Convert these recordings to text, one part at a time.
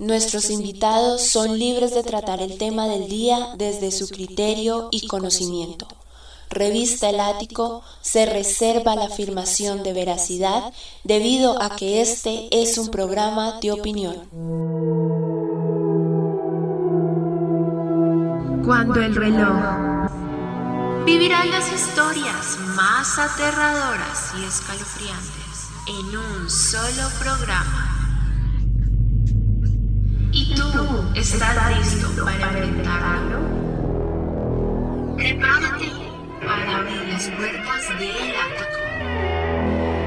Nuestros invitados son libres de tratar el tema del día desde su criterio y conocimiento. Revista El Ático se reserva la afirmación de veracidad debido a que este es un programa de opinión. Cuando el reloj vivirá las historias más aterradoras y escalofriantes en un solo programa. ¿Y tú estás listo para enfrentarlo? Prepárate para abrir las puertas del ático.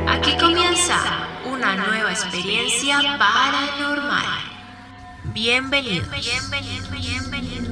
Aquí comienza una nueva experiencia paranormal. Bienvenidos. Bienvenidos. Bienvenidos.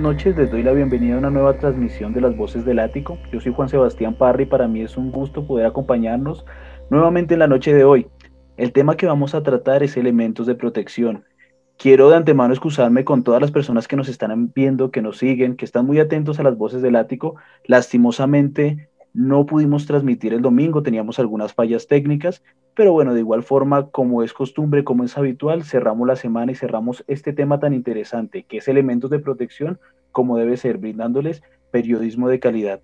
Buenas noches, les doy la bienvenida a una nueva transmisión de las Voces del Ático. Yo soy Juan Sebastián Parra y para mí es un gusto poder acompañarnos nuevamente en la noche de hoy. El tema que vamos a tratar es elementos de protección. Quiero de antemano excusarme con todas las personas que nos están viendo, que nos siguen, que están muy atentos a las Voces del Ático. Lastimosamente, no pudimos transmitir el domingo, teníamos algunas fallas técnicas, pero bueno, de igual forma, como es costumbre, como es habitual, cerramos la semana y cerramos este tema tan interesante, que es elementos de protección, como debe ser, brindándoles periodismo de calidad.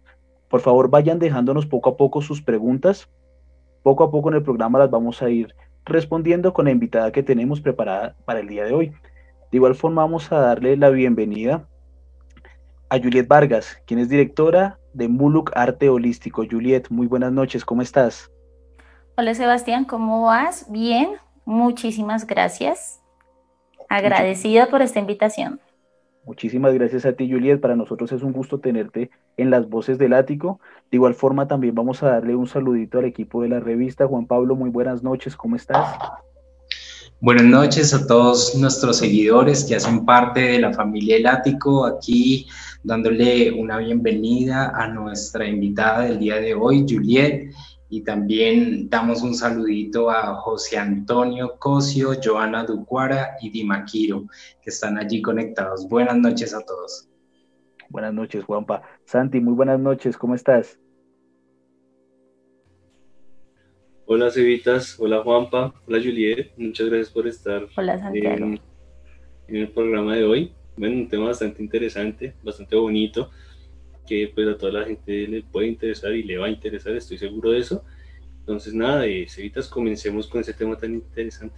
Por favor, vayan dejándonos poco a poco sus preguntas. Poco a poco en el programa las vamos a ir respondiendo con la invitada que tenemos preparada para el día de hoy. De igual forma, vamos a darle la bienvenida a Juliet Vargas, quien es directora de Muluk Arte Holístico. Juliet, muy buenas noches, ¿cómo estás? Hola Sebastián, ¿cómo vas? Bien, muchísimas gracias. Agradecida por esta invitación. Muchísimas gracias a ti, Juliet. Para nosotros es un gusto tenerte en las voces del ático. De igual forma, también vamos a darle un saludito al equipo de la revista. Juan Pablo, muy buenas noches, ¿cómo estás? Buenas noches a todos nuestros seguidores que hacen parte de la familia El Ático, aquí dándole una bienvenida a nuestra invitada del día de hoy, Juliet, y también damos un saludito a José Antonio Cosio, Joana Ducuara y Dimaquiro, que están allí conectados. Buenas noches a todos. Buenas noches, Juanpa. Santi, muy buenas noches, ¿cómo estás? Hola Cevitas, hola Juanpa, hola Juliet, muchas gracias por estar en, el programa de hoy. Bueno, un tema bastante interesante, bastante bonito, que pues a toda la gente le puede interesar y le va a interesar, estoy seguro de eso. Entonces nada, eh, Cevitas, comencemos con ese tema tan interesante.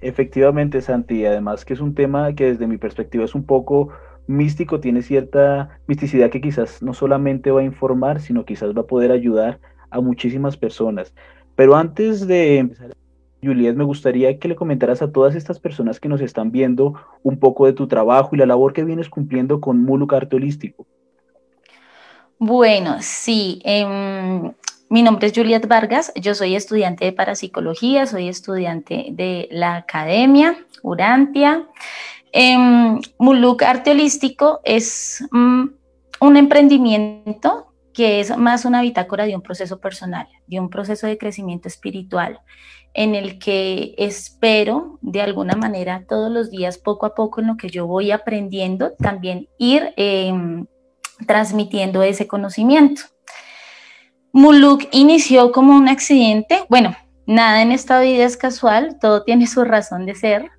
Efectivamente, Santi, además que es un tema que desde mi perspectiva es un poco místico, tiene cierta misticidad que quizás no solamente va a informar, sino quizás va a poder ayudar a muchísimas personas. Pero antes de empezar, Juliet, me gustaría que le comentaras a todas estas personas que nos están viendo un poco de tu trabajo y la labor que vienes cumpliendo con Muluk Arte Holístico. Bueno, sí. Em, mi nombre es Juliet Vargas, yo soy estudiante de parapsicología, soy estudiante de la academia Urantia. Em, Muluk Arte Holístico es mm, un emprendimiento que es más una bitácora de un proceso personal, de un proceso de crecimiento espiritual, en el que espero de alguna manera todos los días, poco a poco, en lo que yo voy aprendiendo, también ir em, transmitiendo ese conocimiento. Muluk inició como un accidente, bueno, nada en esta vida es casual, todo tiene su razón de ser,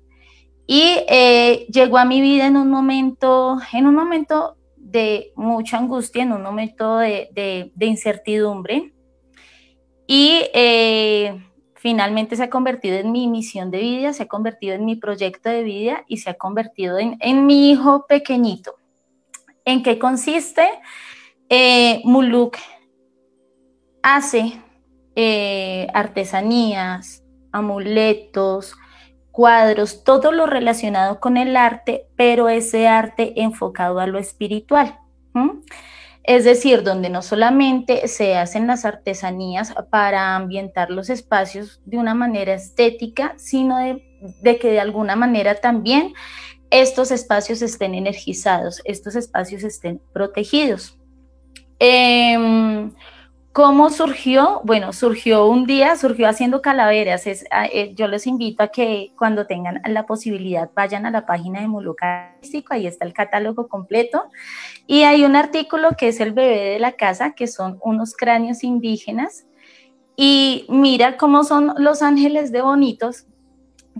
y eh, llegó a mi vida en un momento, en un momento de mucha angustia, en un momento de, incertidumbre. Y eh, finalmente se ha convertido en mi misión de vida, se ha convertido en mi proyecto de vida y se ha convertido en, mi hijo pequeñito. ¿En qué consiste? Eh, Muluk hace eh, artesanías, amuletos, cuadros, todo lo relacionado con el arte, pero ese arte enfocado a lo espiritual. es decir, donde no solamente se hacen las artesanías para ambientar los espacios de una manera estética, sino de, que de alguna manera también estos espacios estén energizados, estos espacios estén protegidos. Em, ¿Cómo surgió? Bueno, surgió un día, surgió haciendo calaveras. Eh, yo les invito a que cuando tengan la posibilidad vayan a la página de Molucástico, ahí está el catálogo completo. Y hay un artículo que es el bebé de la casa, que son unos cráneos indígenas. Y mira cómo son los ángeles de bonitos,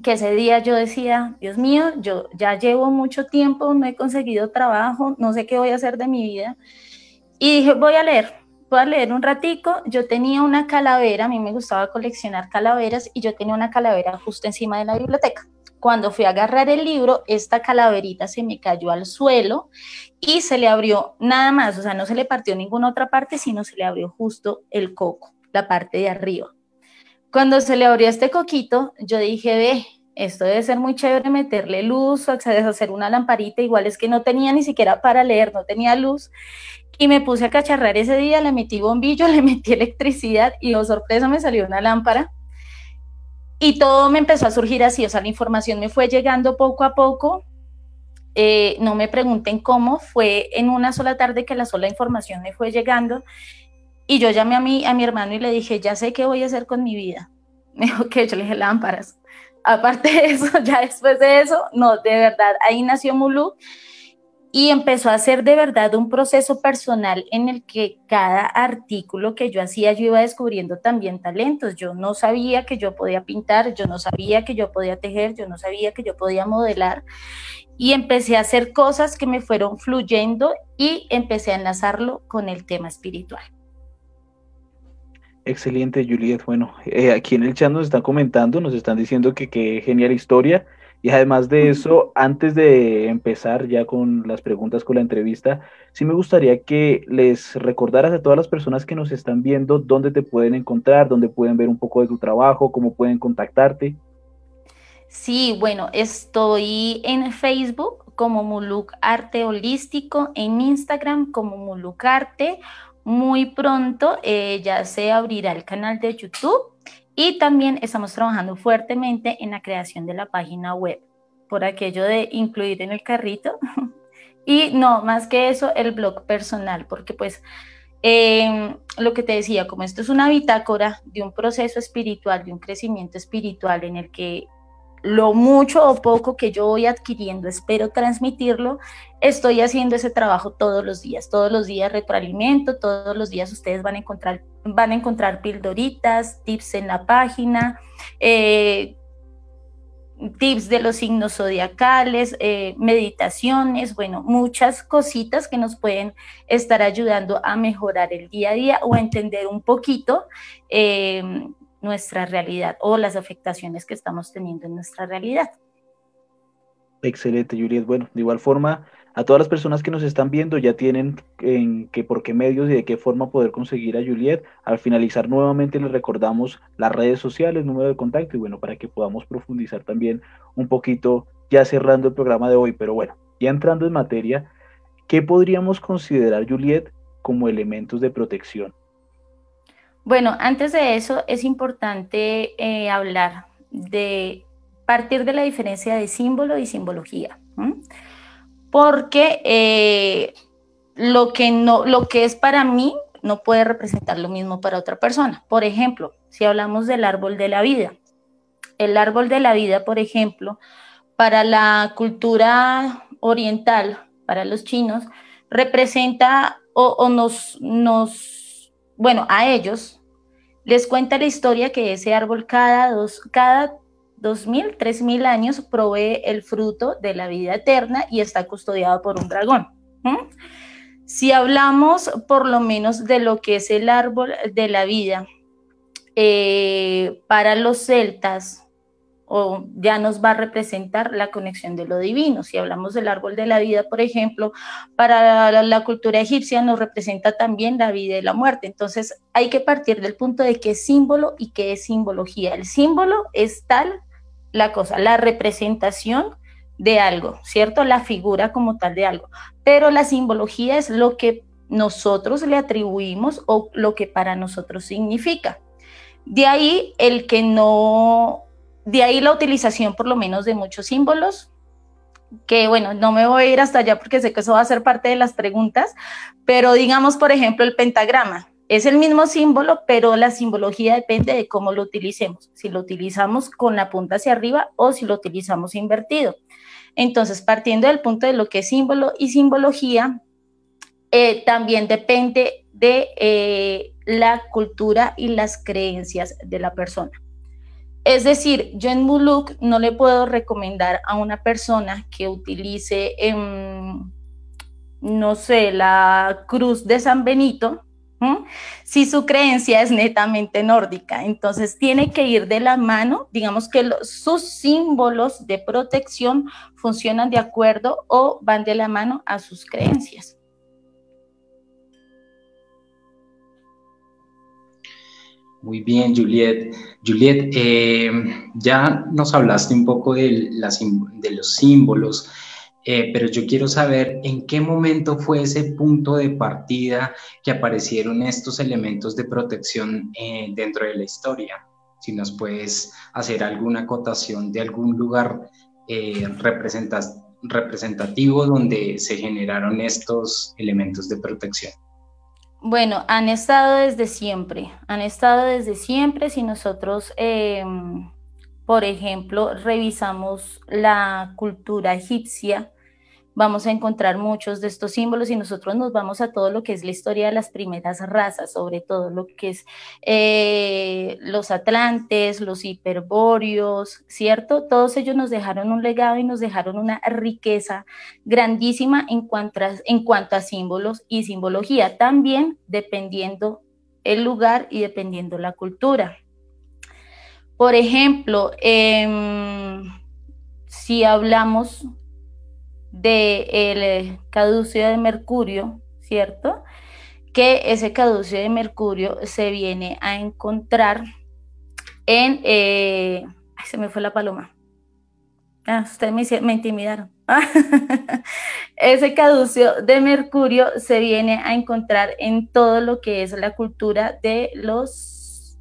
que ese día yo decía, Dios mío, yo ya llevo mucho tiempo, no he conseguido trabajo, no sé qué voy a hacer de mi vida. Y dije, voy a leer a leer un ratico, yo tenía una calavera, a mí me gustaba coleccionar calaveras y yo tenía una calavera justo encima de la biblioteca. Cuando fui a agarrar el libro, esta calaverita se me cayó al suelo y se le abrió nada más, o sea, no se le partió ninguna otra parte, sino se le abrió justo el coco, la parte de arriba. Cuando se le abrió este coquito, yo dije, ve, esto debe ser muy chévere meterle luz, o hacer una lamparita, igual es que no tenía ni siquiera para leer, no tenía luz. Y me puse a cacharrar ese día, le metí bombillo, le metí electricidad y, oh sorpresa, me salió una lámpara. Y todo me empezó a surgir así, o sea, la información me fue llegando poco a poco. Eh, no me pregunten cómo, fue en una sola tarde que la sola información me fue llegando. Y yo llamé a mi, a mi hermano y le dije, ya sé qué voy a hacer con mi vida. Me dijo que yo le dije lámparas. Aparte de eso, ya después de eso, no, de verdad, ahí nació Mulu y empezó a ser de verdad un proceso personal en el que cada artículo que yo hacía yo iba descubriendo también talentos. Yo no sabía que yo podía pintar, yo no sabía que yo podía tejer, yo no sabía que yo podía modelar y empecé a hacer cosas que me fueron fluyendo y empecé a enlazarlo con el tema espiritual. Excelente, Juliet. Bueno, eh, aquí en el chat nos están comentando, nos están diciendo que qué genial historia y además de eso, antes de empezar ya con las preguntas con la entrevista, sí me gustaría que les recordaras a todas las personas que nos están viendo dónde te pueden encontrar, dónde pueden ver un poco de tu trabajo, cómo pueden contactarte. Sí, bueno, estoy en Facebook como Muluk Arte Holístico, en Instagram como Muluk Arte. Muy pronto eh, ya se abrirá el canal de YouTube y también estamos trabajando fuertemente en la creación de la página web, por aquello de incluir en el carrito. y no, más que eso, el blog personal, porque pues em, lo que te decía, como esto es una bitácora de un proceso espiritual, de un crecimiento espiritual en el que lo mucho o poco que yo voy adquiriendo, espero transmitirlo, estoy haciendo ese trabajo todos los días, todos los días retroalimento, todos los días ustedes van a encontrar, van a encontrar pildoritas, tips en la página, eh, tips de los signos zodiacales, eh, meditaciones, bueno, muchas cositas que nos pueden estar ayudando a mejorar el día a día o a entender un poquito eh, nuestra realidad o las afectaciones que estamos teniendo en nuestra realidad. Excelente, Juliet. Bueno, de igual forma, a todas las personas que nos están viendo ya tienen en qué por qué medios y de qué forma poder conseguir a Juliet. Al finalizar nuevamente les recordamos las redes sociales, número de contacto y bueno, para que podamos profundizar también un poquito ya cerrando el programa de hoy. Pero bueno, ya entrando en materia, ¿qué podríamos considerar, Juliet, como elementos de protección? Bueno, antes de eso es importante eh, hablar de partir de la diferencia de símbolo y simbología, porque eh, lo, que no, lo que es para mí no puede representar lo mismo para otra persona. Por ejemplo, si hablamos del árbol de la vida, el árbol de la vida, por ejemplo, para la cultura oriental, para los chinos, representa o, nos, nos bueno, a ellos les cuenta la historia que ese árbol cada dos, cada dos mil, tres mil años provee el fruto de la vida eterna y está custodiado por un dragón. Si hablamos por lo menos de lo que es el árbol de la vida, eh, para los celtas, o ya nos va a representar la conexión de lo divino. Si hablamos del árbol de la vida, por ejemplo, para la, cultura egipcia nos representa también la vida y la muerte. Entonces hay que partir del punto de qué es símbolo y qué es simbología. El símbolo es tal la cosa, la representación de algo, ¿cierto? La figura como tal de algo. Pero la simbología es lo que nosotros le atribuimos o lo que para nosotros significa. De ahí el que no, de ahí la utilización por lo menos de muchos símbolos, que bueno, no me voy a ir hasta allá porque sé que eso va a ser parte de las preguntas, pero digamos, por ejemplo, el pentagrama. Es el mismo símbolo, pero la simbología depende de cómo lo utilicemos. Si lo utilizamos con la punta hacia arriba o si lo utilizamos invertido. Entonces, partiendo del punto de lo que es símbolo y simbología, eh, también depende de eh, la cultura y las creencias de la persona. Es decir, yo en Muluk no le puedo recomendar a una persona que utilice, em, no sé, la cruz de San Benito, si su creencia es netamente nórdica. Entonces tiene que ir de la mano, digamos que sus símbolos de protección funcionan de acuerdo o van de la mano a sus creencias. Muy bien, Juliet. Juliet, eh, ya nos hablaste un poco de, los símbolos, eh, pero yo quiero saber en qué momento fue ese punto de partida que aparecieron estos elementos de protección eh, dentro de la historia. Si nos puedes hacer alguna acotación de algún lugar representativo donde se generaron estos elementos de protección. Bueno, han estado desde siempre, han estado desde siempre. Si nosotros, em, por ejemplo, revisamos la cultura egipcia, vamos a encontrar muchos de estos símbolos y nosotros nos vamos a todo lo que es la historia de las primeras razas, sobre todo lo que es eh, los atlantes, los hiperbóreos, ¿cierto? Todos ellos nos dejaron un legado y nos dejaron una riqueza grandísima en cuanto a, en cuanto a símbolos y simbología, también dependiendo el lugar y dependiendo la cultura. Por ejemplo, em, si hablamos del eh, caducio de mercurio, ¿cierto? Que ese caducio de mercurio se viene a encontrar en... Eh, se me fue la paloma. Ah, ustedes me, intimidaron. ese caducio de mercurio se viene a encontrar en todo lo que es la cultura de los...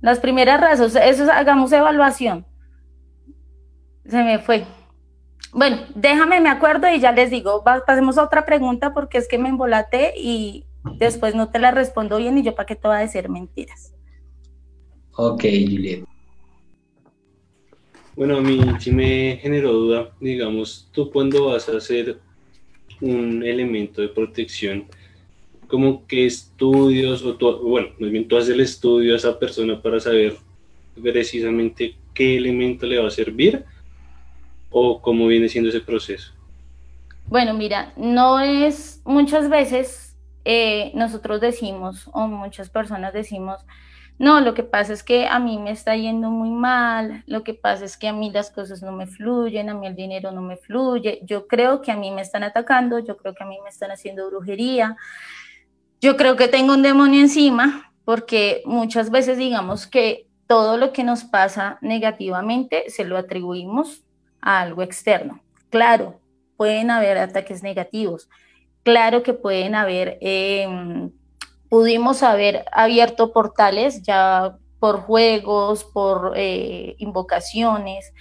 Las primeras razas, eso hagamos evaluación. Se me fue. Bueno, déjame, me acuerdo y ya les digo, pasemos a otra pregunta porque es que me embolaté y después no te la respondo bien y yo para qué te voy a decir mentiras. Ok, Juliet. Bueno, a mí sí me generó duda, digamos, tú cuando vas a hacer un elemento de protección, como qué estudios, o tú, bueno, más bien tú haces el estudio a esa persona para saber precisamente qué elemento le va a servir o cómo viene siendo ese proceso? Bueno, mira, no es muchas veces eh, nosotros decimos o muchas personas decimos, no, lo que pasa es que a mí me está yendo muy mal, lo que pasa es que a mí las cosas no me fluyen, a mí el dinero no me fluye, yo creo que a mí me están atacando, yo creo que a mí me están haciendo brujería, yo creo que tengo un demonio encima, porque muchas veces digamos que todo lo que nos pasa negativamente se lo atribuimos a algo externo. Claro, pueden haber ataques negativos, claro que pueden haber, em, pudimos haber abierto portales ya por juegos, por eh, invocaciones,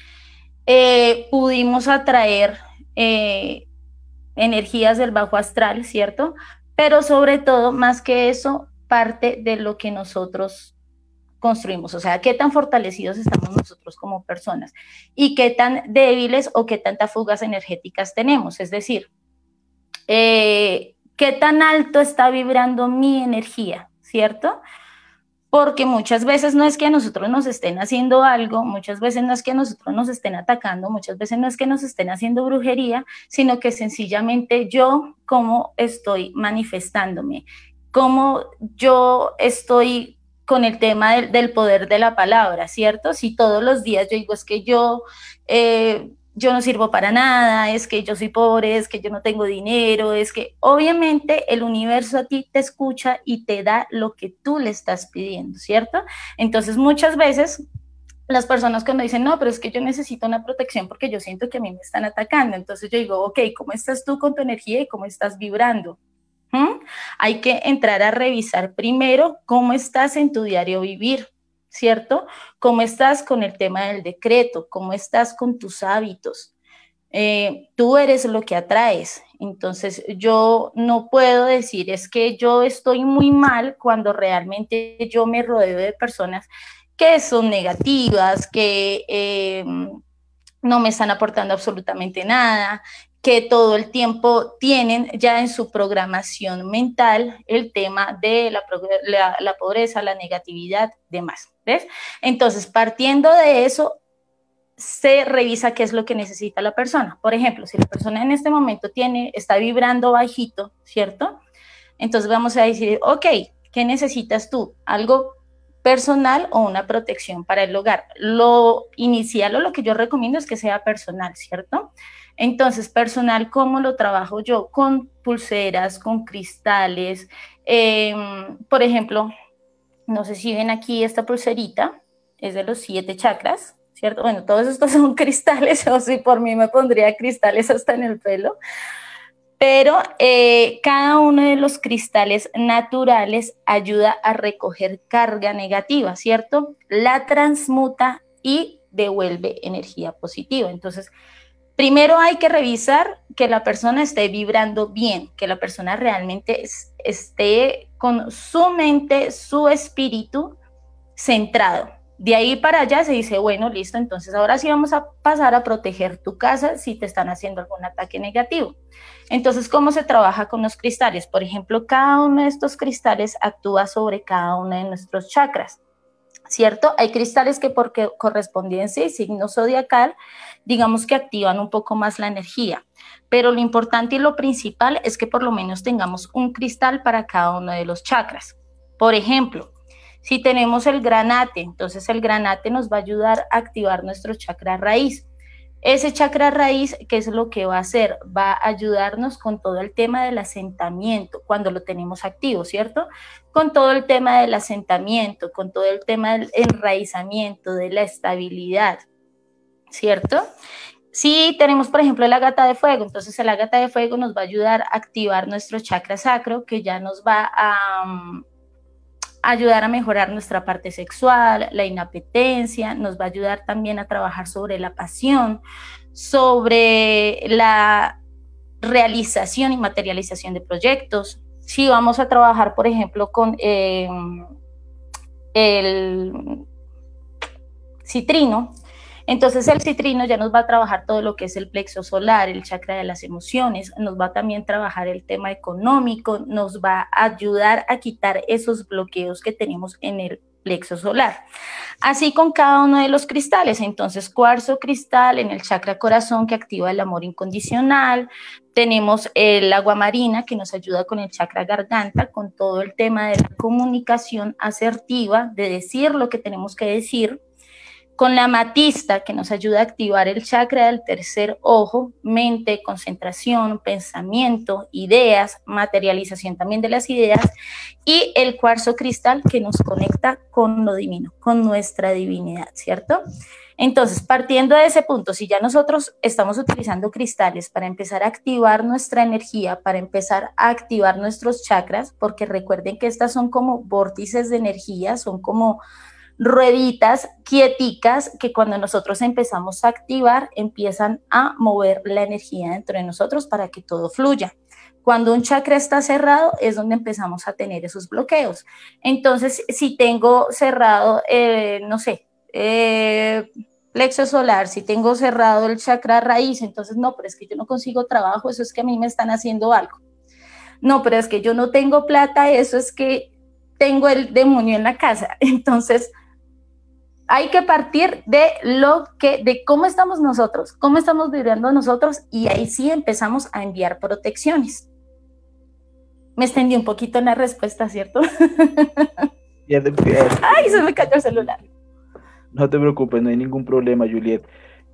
eh, pudimos atraer eh, energías del bajo astral, ¿cierto? Pero sobre todo, más que eso, parte de lo que nosotros construimos, o sea, qué tan fortalecidos estamos nosotros como personas y qué tan débiles o qué tantas fugas energéticas tenemos, es decir, eh, qué tan alto está vibrando mi energía, ¿cierto? Porque muchas veces no es que a nosotros nos estén haciendo algo, muchas veces no es que a nosotros nos estén atacando, muchas veces no es que nos estén haciendo brujería, sino que sencillamente yo cómo estoy manifestándome, cómo yo estoy con el tema del, poder de la palabra, ¿cierto? Si todos los días yo digo es que yo, eh, yo no sirvo para nada, es que yo soy pobre, es que yo no tengo dinero, es que obviamente el universo a ti te escucha y te da lo que tú le estás pidiendo, ¿cierto? Entonces muchas veces las personas cuando dicen, no, pero es que yo necesito una protección porque yo siento que a mí me están atacando, entonces yo digo, ok, ¿cómo estás tú con tu energía y cómo estás vibrando? Hay que entrar a revisar primero cómo estás en tu diario vivir, ¿cierto? ¿Cómo estás con el tema del decreto? ¿Cómo estás con tus hábitos? Eh, tú eres lo que atraes. Entonces yo no puedo decir es que yo estoy muy mal cuando realmente yo me rodeo de personas que son negativas, que eh, no me están aportando absolutamente nada, que todo el tiempo tienen ya en su programación mental el tema de la, pobreza, la negatividad, demás. ¿ves? Entonces, partiendo de eso, se revisa qué es lo que necesita la persona. Por ejemplo, si la persona en este momento tiene, está vibrando bajito, ¿cierto? Entonces vamos a decir, ok, ¿qué necesitas tú? ¿Algo personal o una protección para el hogar? Lo inicial o lo que yo recomiendo es que sea personal, ¿cierto? Entonces, personal, ¿cómo lo trabajo yo? Con pulseras, con cristales. Em, por ejemplo, no sé si ven aquí esta pulserita, es de los siete chakras, ¿cierto? Bueno, todos estos son cristales, o si por mí me pondría cristales hasta en el pelo. Pero eh, cada uno de los cristales naturales ayuda a recoger carga negativa, ¿cierto? La transmuta y devuelve energía positiva. Entonces, primero hay que revisar que la persona esté vibrando bien, que la persona realmente esté con su mente, su espíritu centrado, de ahí para allá se dice, bueno, listo, entonces ahora sí vamos a pasar a proteger tu casa si te están haciendo algún ataque negativo. Entonces, ¿cómo se trabaja con los cristales? Por ejemplo, cada uno de estos cristales actúa sobre cada uno de nuestros chakras, ¿cierto? Hay cristales que por correspondencia y signo zodiacal, digamos que activan un poco más la energía, pero lo importante y lo principal es que por lo menos tengamos un cristal para cada uno de los chakras. Por ejemplo, si tenemos el granate, entonces el granate nos va a ayudar a activar nuestro chakra raíz. Ese chakra raíz, ¿qué es lo que va a hacer? Va a ayudarnos con todo el tema del asentamiento, cuando lo tenemos activo, ¿cierto? Con todo el tema del asentamiento, con todo el tema del enraizamiento, de la estabilidad, ¿cierto? Si tenemos, por ejemplo, la gata de fuego, entonces la gata de fuego nos va a ayudar a activar nuestro chakra sacro, que ya nos va a, mm, ayudar a mejorar nuestra parte sexual, la inapetencia, nos va a ayudar también a trabajar sobre la pasión, sobre la realización y materialización de proyectos. Si vamos a trabajar, por ejemplo, con eh, el citrino, entonces el citrino ya nos va a trabajar todo lo que es el plexo solar, el chakra de las emociones, nos va a también trabajar el tema económico, nos va a ayudar a quitar esos bloqueos que tenemos en el plexo solar. Así con cada uno de los cristales, entonces cuarzo cristal en el chakra corazón que activa el amor incondicional, tenemos el agua marina que nos ayuda con el chakra garganta, con todo el tema de la comunicación asertiva, de decir lo que tenemos que decir, con la matista que nos ayuda a activar el chakra del tercer ojo, mente, concentración, pensamiento, ideas, materialización también de las ideas, y el cuarzo cristal que nos conecta con lo divino, con nuestra divinidad, ¿cierto? Entonces, partiendo de ese punto, si ya nosotros estamos utilizando cristales para empezar a activar nuestra energía, para empezar a activar nuestros chakras, porque recuerden que estas son como vórtices de energía, son como rueditas quieticas que cuando nosotros empezamos a activar empiezan a mover la energía dentro de nosotros para que todo fluya. Cuando un chakra está cerrado es donde empezamos a tener esos bloqueos. Entonces, si tengo cerrado, eh, no sé, eh, plexo solar, si tengo cerrado el chakra raíz, entonces no, pero es que yo no consigo trabajo, eso es que a mí me están haciendo algo. No, pero es que yo no tengo plata, eso es que tengo el demonio en la casa. Entonces, hay que partir de lo que, de cómo estamos nosotros, cómo estamos viviendo nosotros y ahí sí empezamos a enviar protecciones. Me extendí un poquito en la respuesta, ¿cierto? Ay, se me cayó el celular. No te preocupes, no hay ningún problema, Juliet.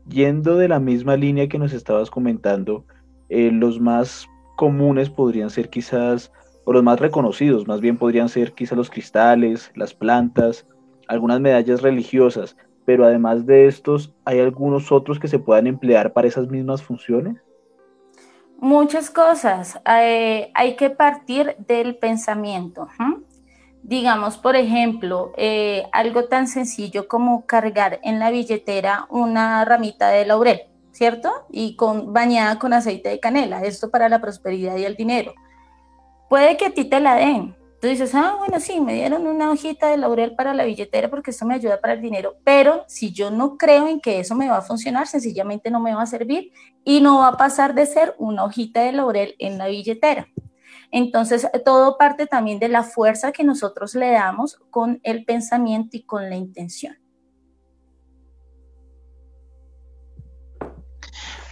Yendo de la misma línea que nos estabas comentando, eh, los más comunes podrían ser quizás, o los más reconocidos, más bien podrían ser quizás los cristales, las plantas, algunas medallas religiosas, pero además de estos, ¿hay algunos otros que se puedan emplear para esas mismas funciones? Muchas cosas. Eh, hay que partir del pensamiento. Digamos, por ejemplo, eh, algo tan sencillo como cargar en la billetera una ramita de laurel, ¿cierto? Y con, bañada con aceite de canela. Esto para la prosperidad y el dinero. Puede que a ti te la den, Tú dices, ah, bueno, sí, me dieron una hojita de laurel para la billetera porque eso me ayuda para el dinero, pero si yo no creo en que eso me va a funcionar, sencillamente no me va a servir y no va a pasar de ser una hojita de laurel en la billetera. Entonces, todo parte también de la fuerza que nosotros le damos con el pensamiento y con la intención.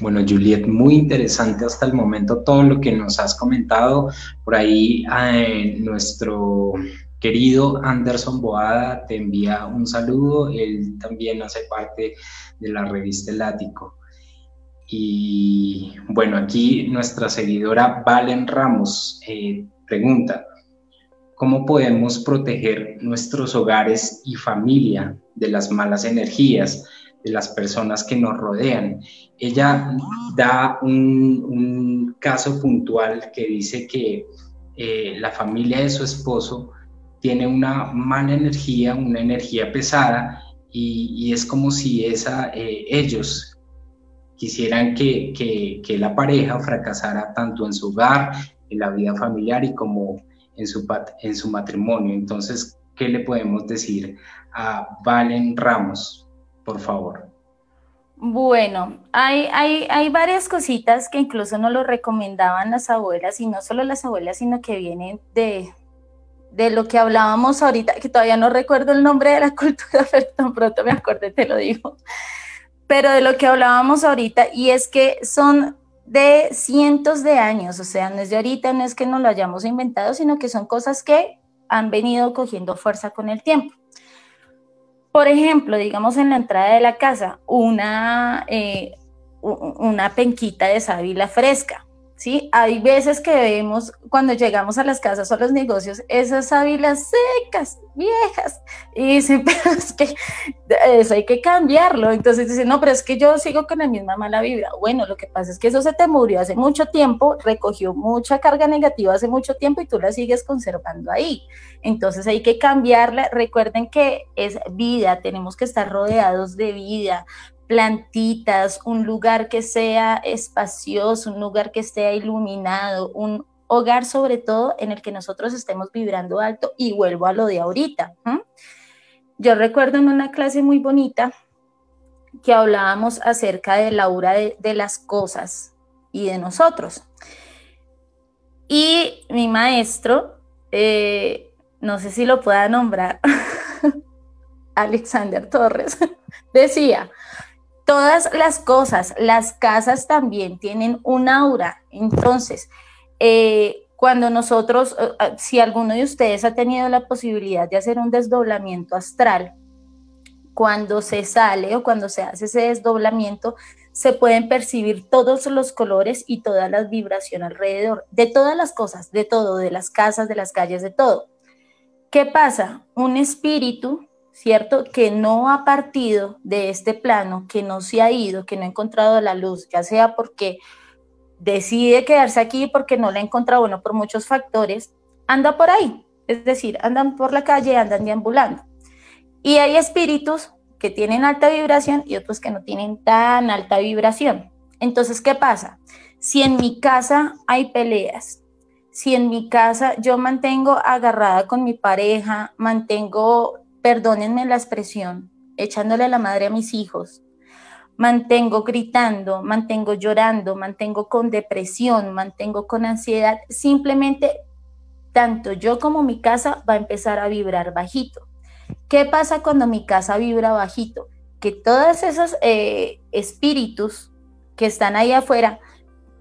Bueno, Juliet, muy interesante hasta el momento todo lo que nos has comentado. Por ahí eh, nuestro querido Anderson Boada te envía un saludo. Él también hace parte de la revista El Ático. Y bueno, aquí nuestra seguidora Valen Ramos eh, pregunta, ¿cómo podemos proteger nuestros hogares y familia de las malas energías? De las personas que nos rodean. Ella da un, caso puntual que dice que eh, la familia de su esposo tiene una mala energía, una energía pesada, y, es como si esa, eh, ellos quisieran que, que, la pareja fracasara tanto en su hogar, en la vida familiar y como en su, en su matrimonio. Entonces, ¿qué le podemos decir a Valen Ramos? Por favor? Bueno, hay, hay, hay, varias cositas que incluso nos lo recomendaban las abuelas, y no solo las abuelas, sino que vienen de, de lo que hablábamos ahorita, que todavía no recuerdo el nombre de la cultura, pero tan pronto me acuerdo te lo digo, pero de lo que hablábamos ahorita, y es que son de cientos de años, o sea, no es de ahorita, no es que nos lo hayamos inventado, sino que son cosas que han venido cogiendo fuerza con el tiempo. Por ejemplo, digamos en la entrada de la casa, una, eh, una penquita de sábila fresca. ¿Sí? Hay veces que vemos cuando llegamos a las casas o a los negocios esas sábilas secas, viejas, y dicen, pero es que eso hay que cambiarlo. Entonces dicen, no, pero es que yo sigo con la misma mala vibra. Bueno, lo que pasa es que eso se te murió hace mucho tiempo, recogió mucha carga negativa hace mucho tiempo y tú la sigues conservando ahí. Entonces hay que cambiarla. Recuerden que es vida, tenemos que estar rodeados de vida, plantitas, un lugar que sea espacioso, un lugar que esté iluminado, un hogar sobre todo en el que nosotros estemos vibrando alto y vuelvo a lo de ahorita. Yo recuerdo en una clase muy bonita que hablábamos acerca de la aura de, las cosas y de nosotros. Y mi maestro, eh, no sé si lo pueda nombrar, Alexander Torres, decía, todas las cosas, las casas también tienen un aura. Entonces, eh, cuando nosotros, eh, eh, si alguno de ustedes ha tenido la posibilidad de hacer un desdoblamiento astral, cuando se sale o cuando se hace ese desdoblamiento, se pueden percibir todos los colores y toda la vibración alrededor, de todas las cosas, de todo, de las casas, de las calles, de todo. ¿Qué pasa? Un espíritu ¿cierto? Que no ha partido de este plano, que no se ha ido, que no ha encontrado la luz, ya sea porque decide quedarse aquí porque no la ha encontrado, bueno, por muchos factores, anda por ahí, es decir, andan por la calle, andan deambulando. Y hay espíritus que tienen alta vibración y otros que no tienen tan alta vibración. Entonces, ¿qué pasa? Si en mi casa hay peleas, si en mi casa yo mantengo agarrada con mi pareja, mantengo perdónenme la expresión, echándole la madre a mis hijos, mantengo gritando, mantengo llorando, mantengo con depresión, mantengo con ansiedad, simplemente tanto yo como mi casa va a empezar a vibrar bajito. ¿Qué pasa cuando mi casa vibra bajito? Que todos esos eh, espíritus que están ahí afuera,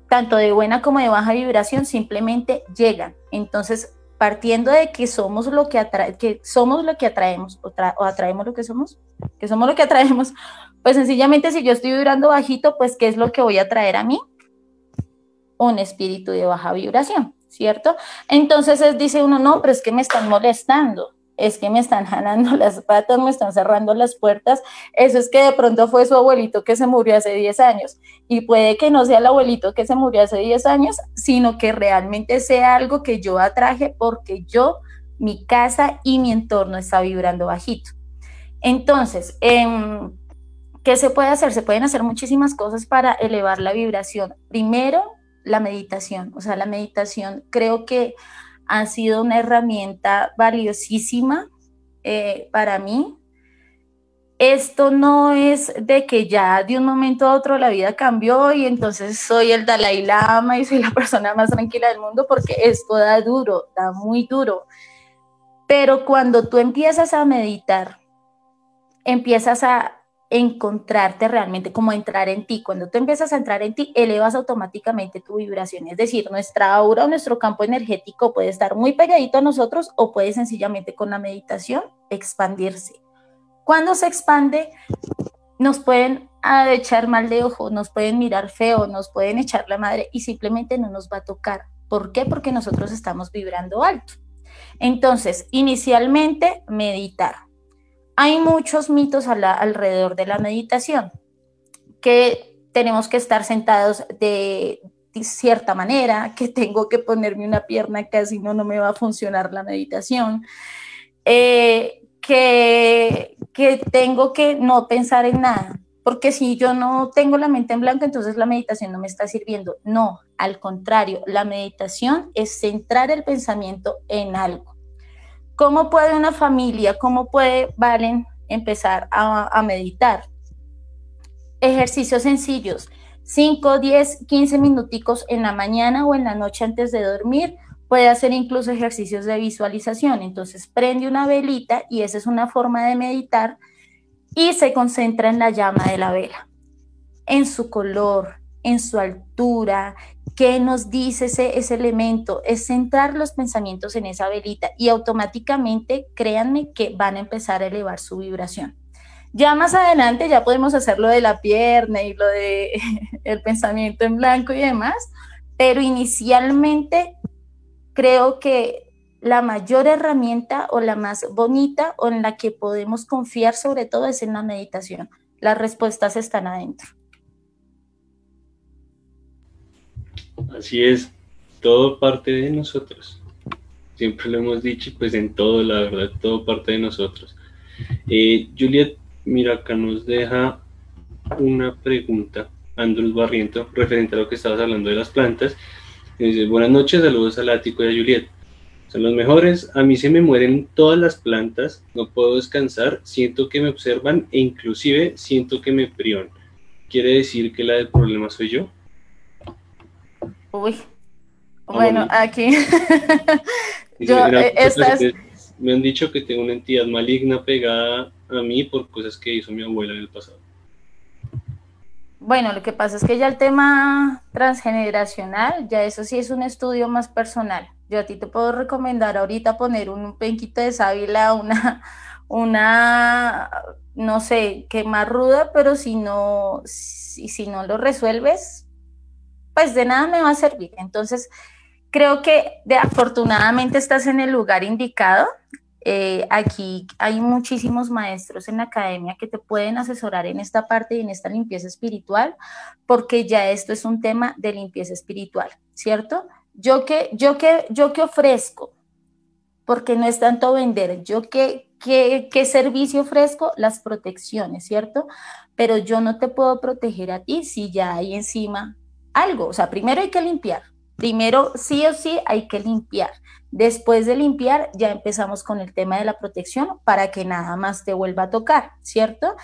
tanto de buena como de baja vibración, simplemente llegan. Entonces partiendo de que somos lo que, que somos lo que atraemos o, atraemos lo que somos, que somos lo que atraemos, pues sencillamente si yo estoy vibrando bajito, pues ¿qué es lo que voy a traer a mí? Un espíritu de baja vibración, ¿cierto? Entonces dice uno, no, pero es que me están molestando. Es que me están jalando las patas, me están cerrando las puertas, eso es que de pronto fue su abuelito que se murió hace 10 años. Y puede que no sea el abuelito que se murió hace 10 años, sino que realmente sea algo que yo atraje porque yo, mi casa y mi entorno está vibrando bajito. Entonces, em, ¿qué se puede hacer? Se pueden hacer muchísimas cosas para elevar la vibración. Primero, la meditación. O sea, la meditación creo que ha sido una herramienta valiosísima eh, para mí. Esto no es de que ya de un momento a otro la vida cambió y entonces soy el Dalai Lama y soy la persona más tranquila del mundo, porque esto da duro, da muy duro. Pero cuando tú empiezas a meditar, empiezas a encontrarte realmente, como entrar en ti. Cuando tú empiezas a entrar en ti, elevas automáticamente tu vibración. Es decir, nuestra aura o nuestro campo energético puede estar muy pegadito a nosotros o puede sencillamente con la meditación expandirse. Cuando se expande, nos pueden echar mal de ojo, nos pueden mirar feo, nos pueden echar la madre y simplemente no nos va a tocar. ¿Por qué? Porque nosotros estamos vibrando alto. Entonces, inicialmente, meditar hay muchos mitos alrededor de la meditación, que tenemos que estar sentados de, cierta manera, que tengo que ponerme una pierna que si no, no me va a funcionar la meditación, eh, que, que tengo que no pensar en nada, porque si yo no tengo la mente en blanco, entonces la meditación no me está sirviendo. No, al contrario, la meditación es centrar el pensamiento en algo. ¿Cómo puede una familia, cómo puede Valen empezar a, meditar? Ejercicios sencillos, 5, 10, 15 minuticos en la mañana o en la noche antes de dormir. Puede hacer incluso ejercicios de visualización. Entonces prende una velita y esa es una forma de meditar y se concentra en la llama de la vela, en su color, en su altura, ¿Qué nos dice ese, ese elemento? Es centrar los pensamientos en esa velita y automáticamente, créanme que van a empezar a elevar su vibración. Ya más adelante ya podemos hacer lo de la pierna y lo de el pensamiento en blanco y demás, pero inicialmente creo que la mayor herramienta o la más bonita o en la que podemos confiar sobre todo es en la meditación. Las respuestas están adentro. Así es, todo parte de nosotros. Siempre lo hemos dicho, pues en todo, la verdad, todo parte de nosotros. Eh, Juliet, mira, acá nos deja una pregunta, Andrés Barriento, referente a lo que estabas hablando de las plantas. Dice, buenas noches, saludos al Ático y a Juliet. Son los mejores, a mí se me mueren todas las plantas, no puedo descansar, siento que me observan e inclusive siento que me privan. ¿Quiere decir que la del problema soy yo? Uy. Ah, bueno, aquí. Yo, eh, estas... Me han dicho que tengo una entidad maligna pegada a mí por cosas que hizo mi abuela en el pasado. Bueno, lo que pasa es que ya el tema transgeneracional, ya eso sí es un estudio más personal. Yo a ti te puedo recomendar ahorita poner un penquito de sábila, una, una, no sé, que más ruda, pero si no, si, si no lo resuelves, pues de nada me va a servir. Entonces, creo que de, afortunadamente estás en el lugar indicado. Eh, aquí hay muchísimos maestros en la academia que te pueden asesorar en esta parte y en esta limpieza espiritual, porque ya esto es un tema de limpieza espiritual, ¿cierto? Yo que, yo que, yo que ofrezco, porque no es tanto vender, yo que, ¿Qué, ¿Qué, servicio ofrezco? Las protecciones, ¿cierto? Pero yo no te puedo proteger a ti si ya hay encima algo. O sea, primero hay que limpiar. Primero, sí o sí, hay que limpiar. Después de limpiar, ya empezamos con el tema de la protección para que nada más te vuelva a tocar, ¿cierto?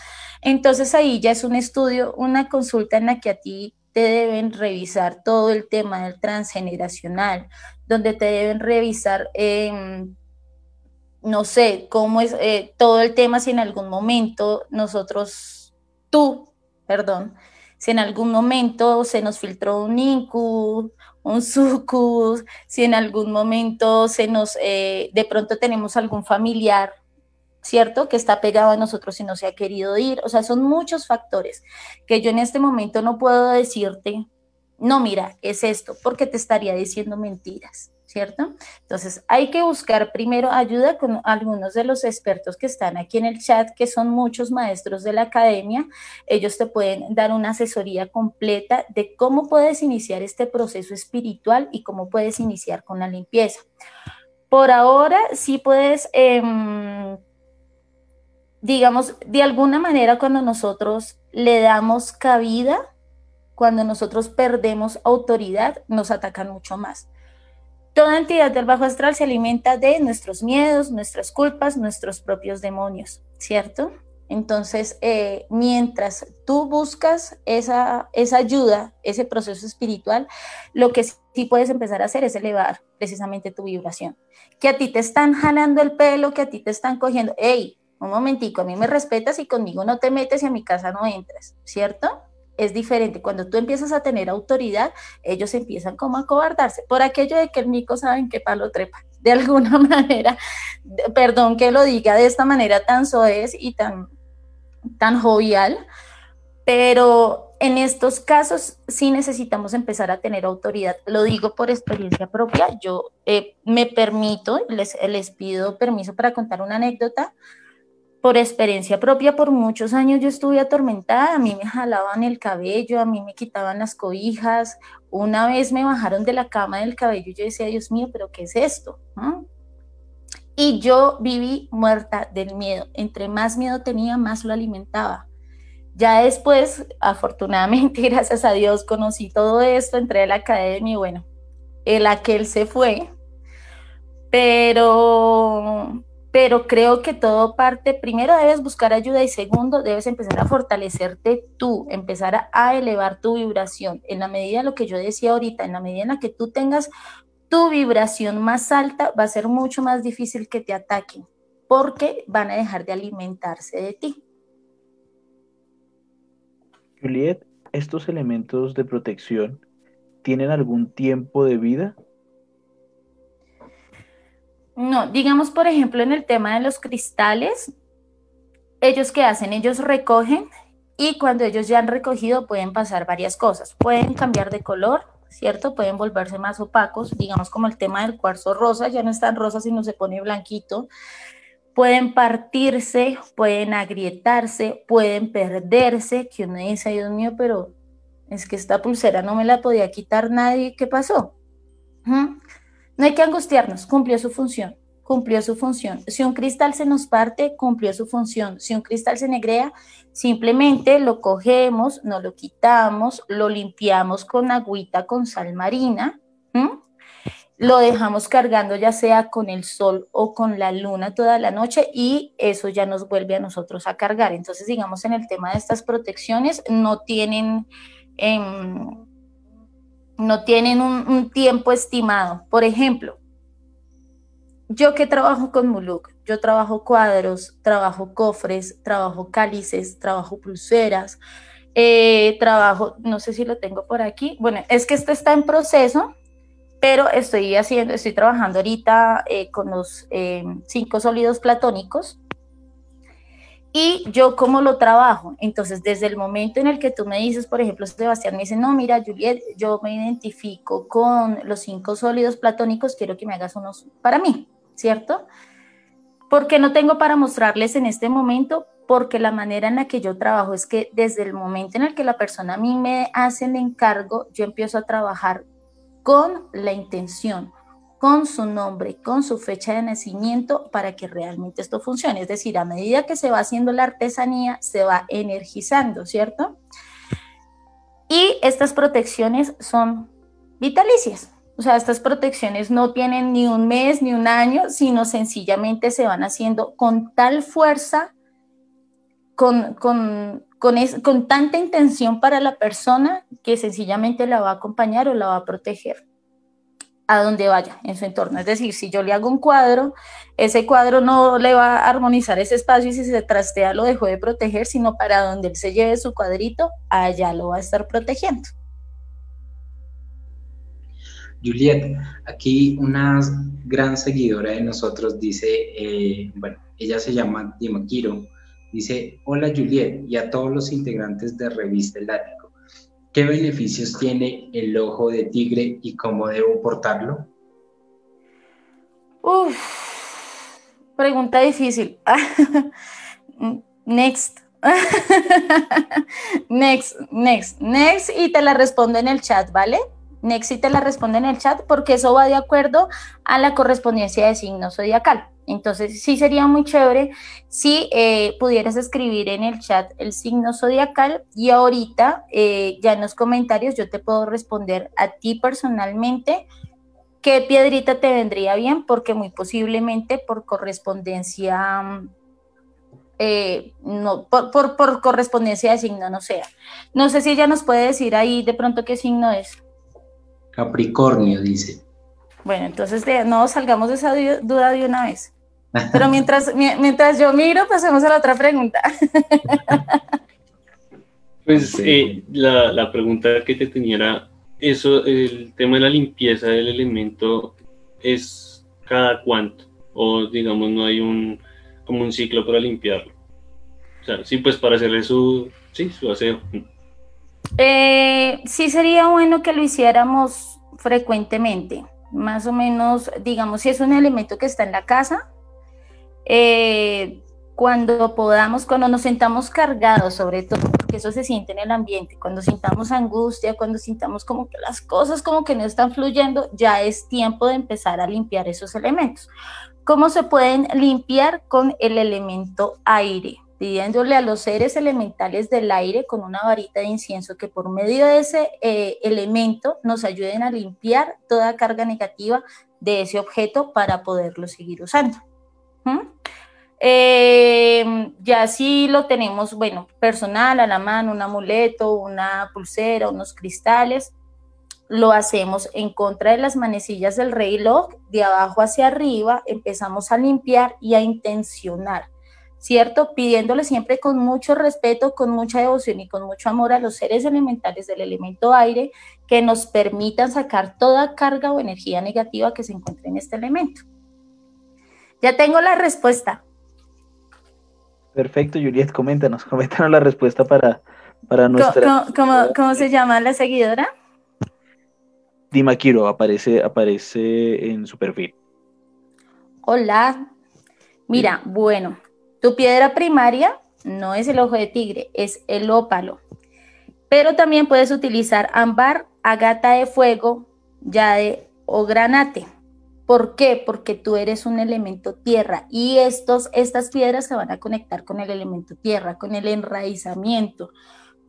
Entonces ahí ya es un estudio, una consulta en la que a ti te deben revisar todo el tema del transgeneracional, donde te deben revisar, em, no sé, cómo es eh, todo el tema, si en algún momento nosotros, tú, perdón, si en algún momento se nos filtró un incus, un sucus, si en algún momento se nos, eh, de pronto tenemos algún familiar, ¿cierto? Que está pegado a nosotros y no se ha querido ir. O sea, son muchos factores que yo en este momento no puedo decirte, no, mira, es esto, porque te estaría diciendo mentiras. ¿Cierto? Entonces hay que buscar primero ayuda con algunos de los expertos que están aquí en el chat, que son muchos maestros de la academia. Ellos te pueden dar una asesoría completa de cómo puedes iniciar este proceso espiritual y cómo puedes iniciar con la limpieza. Por ahora sí puedes... Em, digamos, de alguna manera cuando nosotros le damos cabida, cuando nosotros perdemos autoridad, nos atacan mucho más. Toda entidad del bajo astral se alimenta de nuestros miedos, nuestras culpas, nuestros propios demonios, ¿cierto? Entonces, eh, mientras tú buscas esa, esa ayuda, ese proceso espiritual, lo que sí puedes empezar a hacer es elevar precisamente tu vibración. Que a ti te están jalando el pelo, que a ti te están cogiendo, hey, un momentico, a mí me respetas y conmigo no te metes y a mi casa no entras, ¿cierto? Es diferente. Cuando tú empiezas a tener autoridad, ellos empiezan como a cobardarse. Por aquello de que el mico saben qué palo trepa. De alguna manera, perdón que lo diga de esta manera tan soez y tan, tan jovial, pero en estos casos sí necesitamos empezar a tener autoridad. Lo digo por experiencia propia. Yo eh, me permito, les, les pido permiso para contar una anécdota por experiencia propia, por muchos años yo estuve atormentada, a mí me jalaban el cabello, a mí me quitaban las cobijas, una vez me bajaron de la cama del cabello y yo decía, Dios mío, pero ¿qué es esto? Y yo viví muerta del miedo, entre más miedo tenía, más lo alimentaba. Ya después, afortunadamente, gracias a Dios, conocí todo esto, entré a la academia y bueno, el aquel se fue, pero pero creo que todo parte, primero debes buscar ayuda y segundo debes empezar a fortalecerte tú, empezar a, elevar tu vibración. En la medida de lo que yo decía ahorita, en la medida en la que tú tengas tu vibración más alta, va a ser mucho más difícil que te ataquen porque van a dejar de alimentarse de ti. Juliet, ¿estos elementos de protección tienen algún tiempo de vida? No, digamos por ejemplo en el tema de los cristales, ellos qué hacen, ellos recogen y cuando ellos ya han recogido pueden pasar varias cosas. Pueden cambiar de color, ¿cierto? Pueden volverse más opacos, digamos como el tema del cuarzo rosa, ya no están rosas sino se pone blanquito. Pueden partirse, pueden agrietarse, pueden perderse, que uno dice, Dios mío, pero es que esta pulsera no me la podía quitar nadie, ¿qué pasó? No hay que angustiarnos, cumplió su función, cumplió su función. Si un cristal se nos parte, cumplió su función. Si un cristal se negrea, simplemente lo cogemos, no lo quitamos, lo limpiamos con agüita con sal marina, lo dejamos cargando ya sea con el sol o con la luna toda la noche y eso ya nos vuelve a nosotros a cargar. Entonces, digamos, en el tema de estas protecciones, no tienen... Em, no tienen un, tiempo estimado. Por ejemplo, yo que trabajo con Muluk, yo trabajo cuadros, trabajo cofres, trabajo cálices, trabajo pulseras, eh, trabajo, no sé si lo tengo por aquí, bueno, es que esto está en proceso, pero estoy haciendo, estoy trabajando ahorita eh, con los eh, cinco sólidos platónicos y yo cómo lo trabajo. Entonces, desde el momento en el que tú me dices, por ejemplo, Sebastián me dice, no, mira, Juliet, yo me identifico con los cinco sólidos platónicos, quiero que me hagas unos para mí, ¿cierto? Porque no tengo para mostrarles en este momento, porque la manera en la que yo trabajo es que desde el momento en el que la persona a mí me hace el encargo, yo empiezo a trabajar con la intención, con su nombre, con su fecha de nacimiento para que realmente esto funcione. Es decir, a medida que se va haciendo la artesanía, se va energizando, ¿cierto? Y estas protecciones son vitalicias. O sea, estas protecciones no tienen ni un mes ni un año, sino sencillamente se van haciendo con tal fuerza, con, con, con, con tanta intención para la persona que sencillamente la va a acompañar o la va a proteger a donde vaya en su entorno. Es decir, si yo le hago un cuadro, ese cuadro no le va a armonizar ese espacio y si se trastea lo dejó de proteger, sino para donde él se lleve su cuadrito, allá lo va a estar protegiendo. Juliet, aquí una gran seguidora de nosotros dice, eh, bueno, ella se llama Dimakiro, dice, hola Juliet y a todos los integrantes de Revista El ¿Qué beneficios tiene el ojo de tigre y cómo debo portarlo? Uf, pregunta difícil. next. next, next, next y te la respondo en el chat, ¿vale? Next y te la respondo en el chat porque eso va de acuerdo a la correspondencia de signo zodiacal. Entonces, sí sería muy chévere si eh, pudieras escribir en el chat el signo zodiacal y ahorita eh, ya en los comentarios yo te puedo responder a ti personalmente qué piedrita te vendría bien, porque muy posiblemente por correspondencia, eh, no, por, por, correspondencia de signo no sea. No sé si ella nos puede decir ahí de pronto qué signo es. Capricornio, dice. Bueno, entonces no salgamos de esa duda de una vez. Pero mientras, mientras yo miro, pasemos a la otra pregunta. Pues eh, la, la, pregunta que te tenía era, eso, el tema de la limpieza del elemento es cada cuánto, o digamos no hay un, como un ciclo para limpiarlo. O sea, sí, pues para hacerle su, sí, su aseo. Eh, sí sería bueno que lo hiciéramos frecuentemente, más o menos, digamos, si es un elemento que está en la casa, eh, cuando podamos, cuando nos sentamos cargados, sobre todo, porque eso se siente en el ambiente, cuando sintamos angustia, cuando sintamos como que las cosas como que no están fluyendo, ya es tiempo de empezar a limpiar esos elementos. ¿Cómo se pueden limpiar con el elemento aire? Pidiéndole a los seres elementales del aire con una varita de incienso que por medio de ese eh, elemento nos ayuden a limpiar toda carga negativa de ese objeto para poderlo seguir usando. Eh, ya si lo tenemos, bueno, personal, a la mano, un amuleto, una pulsera, unos cristales, lo hacemos en contra de las manecillas del reloj, de abajo hacia arriba, empezamos a limpiar y a intencionar, ¿cierto? Pidiéndole siempre con mucho respeto, con mucha devoción y con mucho amor a los seres elementales del elemento aire que nos permitan sacar toda carga o energía negativa que se encuentre en este elemento. Ya tengo la respuesta. Perfecto, Juliet, coméntanos, coméntanos la respuesta para, para nuestra... ¿Cómo, se llama la seguidora? Dimaquiro, aparece, aparece en su perfil. Hola. Mira, bueno, tu piedra primaria no es el ojo de tigre, es el ópalo. Pero también puedes utilizar ámbar, agata de fuego, jade o granate. ¿Por qué? Porque tú eres un elemento tierra y estos, estas piedras se van a conectar con el elemento tierra, con el enraizamiento,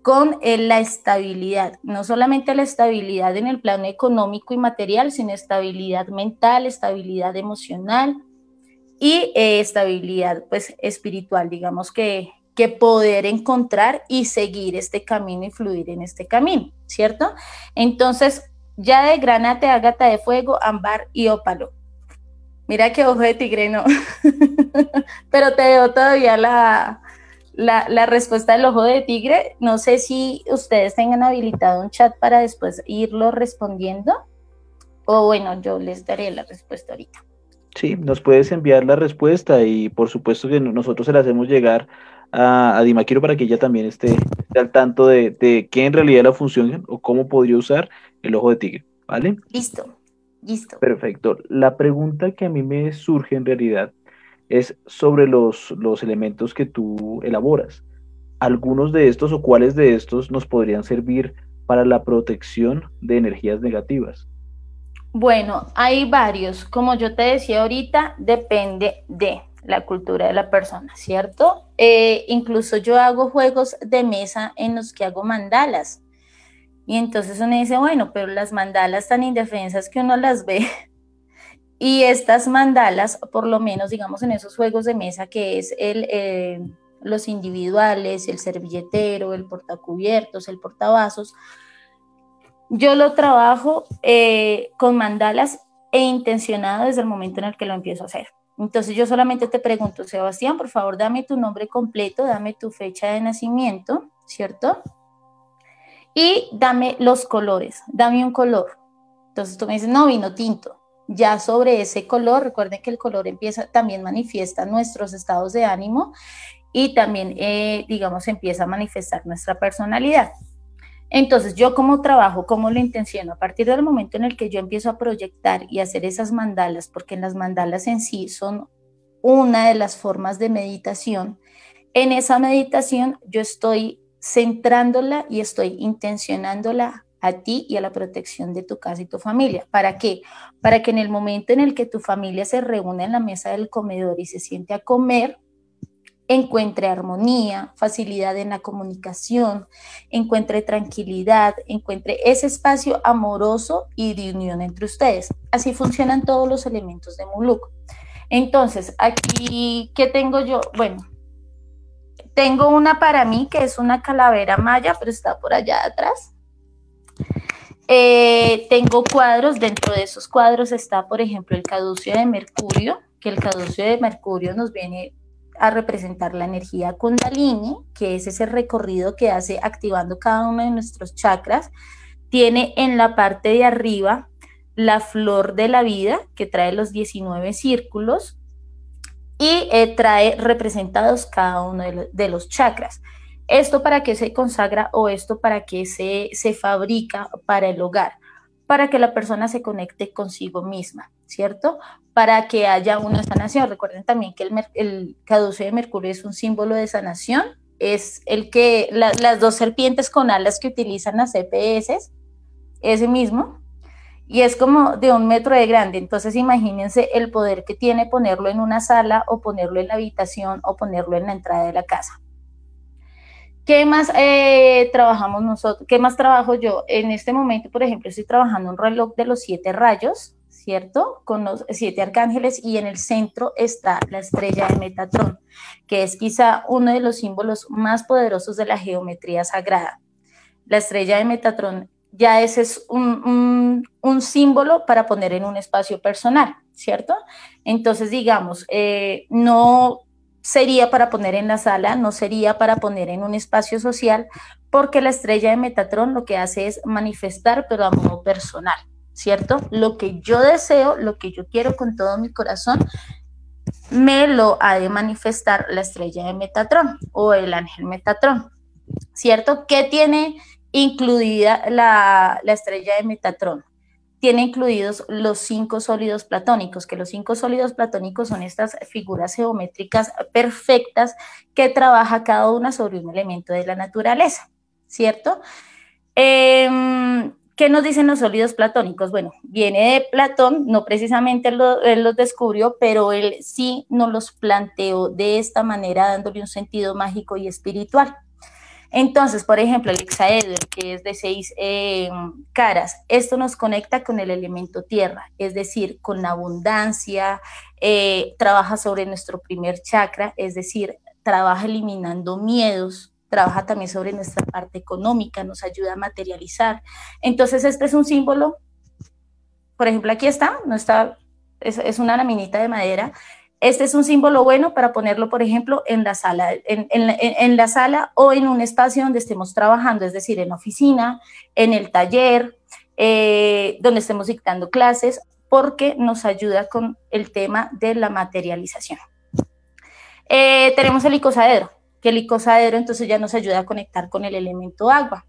con la estabilidad, no solamente la estabilidad en el plano económico y material, sino estabilidad mental, estabilidad emocional y eh, estabilidad pues espiritual, digamos que, que poder encontrar y seguir este camino y fluir en este camino, ¿cierto? Entonces, ya de granate, ágata de fuego, ámbar y ópalo. Mira que ojo de tigre no, pero te veo todavía la, la, respuesta del ojo de tigre. No sé si ustedes tengan habilitado un chat para después irlo respondiendo. O bueno, yo les daré la respuesta ahorita. Sí, nos puedes enviar la respuesta y por supuesto que nosotros se la hacemos llegar a, a Dimaquiro para que ella también esté, al tanto de, de qué en realidad la función o cómo podría usar el ojo de tigre, ¿vale? Listo, listo. Perfecto. La pregunta que a mí me surge en realidad es sobre los, los elementos que tú elaboras. ¿Algunos de estos o cuáles de estos nos podrían servir para la protección de energías negativas? Bueno, hay varios. Como yo te decía ahorita, depende de la cultura de la persona, ¿cierto? Eh, incluso yo hago juegos de mesa en los que hago mandalas. Y entonces uno dice, bueno, pero las mandalas tan indefensas que uno las ve. Y estas mandalas, por lo menos, digamos, en esos juegos de mesa que es el, eh, los individuales, el servilletero, el portacubiertos, el portavasos, yo lo trabajo eh, con mandalas e intencionado desde el momento en el que lo empiezo a hacer. Entonces yo solamente te pregunto, Sebastián, por favor, dame tu nombre completo, dame tu fecha de nacimiento, ¿cierto? Y dame los colores, dame un color. Entonces tú me dices, no, vino tinto. Ya sobre ese color, recuerden que el color empieza, también manifiesta nuestros estados de ánimo y también, eh, digamos, empieza a manifestar nuestra personalidad. Entonces, yo como trabajo, ¿cómo lo intenciono? A partir del momento en el que yo empiezo a proyectar y hacer esas mandalas, porque las mandalas en sí son una de las formas de meditación, en esa meditación yo estoy centrándola y estoy intencionándola a ti y a la protección de tu casa y tu familia. ¿Para qué? Para que en el momento en el que tu familia se reúne en la mesa del comedor y se siente a comer, encuentre armonía, facilidad en la comunicación, encuentre tranquilidad, encuentre ese espacio amoroso y de unión entre ustedes. Así funcionan todos los elementos de Muluk. Entonces, aquí, ¿qué tengo yo? Bueno, tengo una para mí que es una calavera maya, pero está por allá atrás. Eh, tengo cuadros, dentro de esos cuadros está, por ejemplo, el caducio de Mercurio, que el caducio de Mercurio nos viene a representar la energía kundalini, que es ese recorrido que hace activando cada uno de nuestros chakras. Tiene en la parte de arriba la flor de la vida, que trae los 19 círculos y eh, trae representados cada uno de, los chakras. ¿Esto para qué se consagra o esto para qué se, se fabrica para el hogar? Para que la persona se conecte consigo misma, ¿cierto? Para que haya una sanación. Recuerden también que el, el caduce de Mercurio es un símbolo de sanación. Es el que las dos serpientes con alas que utilizan las CPS, ese mismo, y es como de un metro de grande. Entonces imagínense el poder que tiene ponerlo en una sala o ponerlo en la habitación o ponerlo en la entrada de la casa. ¿Qué más eh, trabajamos nosotros? ¿Qué más trabajo yo? En este momento, por ejemplo, estoy trabajando un reloj de los siete rayos, ¿cierto? Con los siete arcángeles y en el centro está la estrella de Metatron, que es quizá uno de los símbolos más poderosos de la geometría sagrada. La estrella de Metatron ya ese es un, símbolo para poner en un espacio personal, ¿cierto? Entonces, digamos, eh, no sería para poner en la sala, no sería para poner en un espacio social, porque la estrella de Metatron lo que hace es manifestar, pero a modo personal, ¿cierto? Lo que yo deseo, lo que yo quiero con todo mi corazón, me lo ha de manifestar la estrella de Metatron o el ángel Metatron, ¿cierto? ¿Qué tiene incluida la, estrella de Metatron. Tiene incluidos los cinco sólidos platónicos, que los cinco sólidos platónicos son estas figuras geométricas perfectas que trabaja cada una sobre un elemento de la naturaleza, ¿cierto? Em, ¿Qué nos dicen los sólidos platónicos? Bueno, viene de Platón, no precisamente él los descubrió, pero él sí nos los planteó de esta manera, dándole un sentido mágico y espiritual. Entonces, por ejemplo, el hexaedro, que es de seis eh, caras, esto nos conecta con el elemento tierra, es decir, con la abundancia, eh, trabaja sobre nuestro primer chakra, es decir, trabaja eliminando miedos, trabaja también sobre nuestra parte económica, nos ayuda a materializar. Entonces, este es un símbolo, por ejemplo, aquí está, no está, es, es una laminita de madera, este es un símbolo bueno para ponerlo, por ejemplo, en la sala, en, la sala o en un espacio donde estemos trabajando, es decir, en oficina, en el taller, eh, donde estemos dictando clases, porque nos ayuda con el tema de la materialización. Eh, tenemos el icosaedro, que el icosaedro entonces ya nos ayuda a conectar con el elemento agua.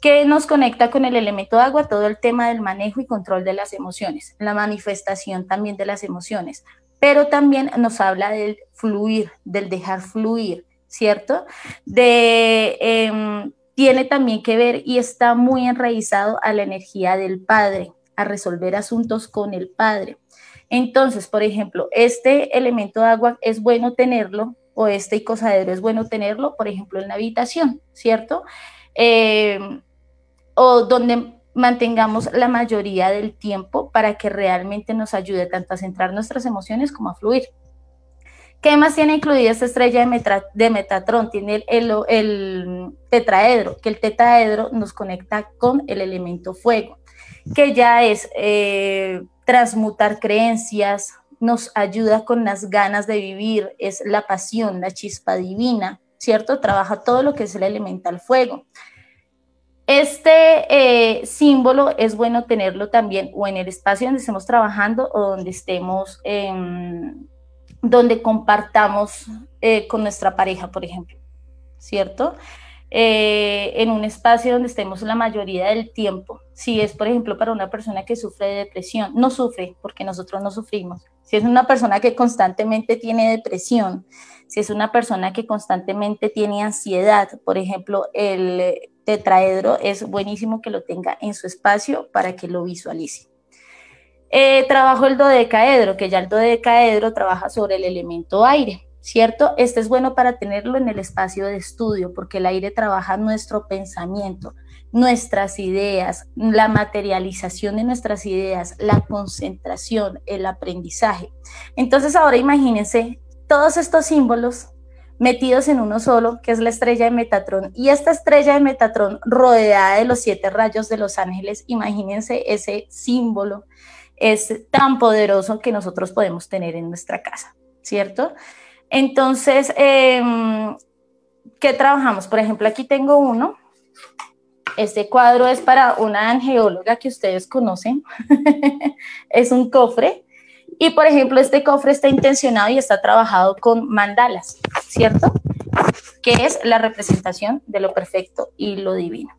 ¿Qué nos conecta con el elemento agua? Todo el tema del manejo y control de las emociones, la manifestación también de las emociones, pero también nos habla del fluir, del dejar fluir, ¿cierto? De, em, tiene también que ver y está muy enraizado a la energía del padre, a resolver asuntos con el padre. Entonces, por ejemplo, este elemento de agua es bueno tenerlo, o este icosadero es bueno tenerlo, por ejemplo, en la habitación, ¿cierto? Em, o donde mantengamos la mayoría del tiempo para que realmente nos ayude tanto a centrar nuestras emociones como a fluir. ¿Qué más tiene incluida esta estrella de, de Metatron? Tiene el, tetraedro, que el tetraedro nos conecta con el elemento fuego, que ya es eh, transmutar creencias, nos ayuda con las ganas de vivir, es la pasión, la chispa divina, ¿cierto? Trabaja todo lo que es el elemental fuego. Este eh, símbolo es bueno tenerlo también o en el espacio donde estemos trabajando o donde estemos, donde compartamos eh, con nuestra pareja, por ejemplo, ¿cierto? eh, en un espacio donde estemos la mayoría del tiempo. Si es, por ejemplo, para una persona que sufre de depresión, no sufre porque nosotros no sufrimos. Si es una persona que constantemente tiene depresión, si es una persona que constantemente tiene ansiedad, por ejemplo, el tetraedro es buenísimo que lo tenga en su espacio para que lo visualice. Eh, trabajo el dodecaedro, que ya el dodecaedro trabaja sobre el elemento aire. ¿cierto? Este es bueno para tenerlo en el espacio de estudio porque el aire trabaja nuestro pensamiento, nuestras ideas, la materialización de nuestras ideas, la concentración, el aprendizaje. Entonces ahora imagínense todos estos símbolos metidos en uno solo, que es la estrella de Metatrón, y esta estrella de Metatrón rodeada de los siete rayos de los ángeles, imagínense ese símbolo, es tan poderoso que nosotros podemos tener en nuestra casa, ¿cierto? Entonces, em, ¿qué trabajamos? Por ejemplo, aquí tengo uno. Este cuadro es para una angeóloga que ustedes conocen. es un cofre. Y, por ejemplo, este cofre está intencionado y está trabajado con mandalas, ¿cierto? Que es la representación de lo perfecto y lo divino.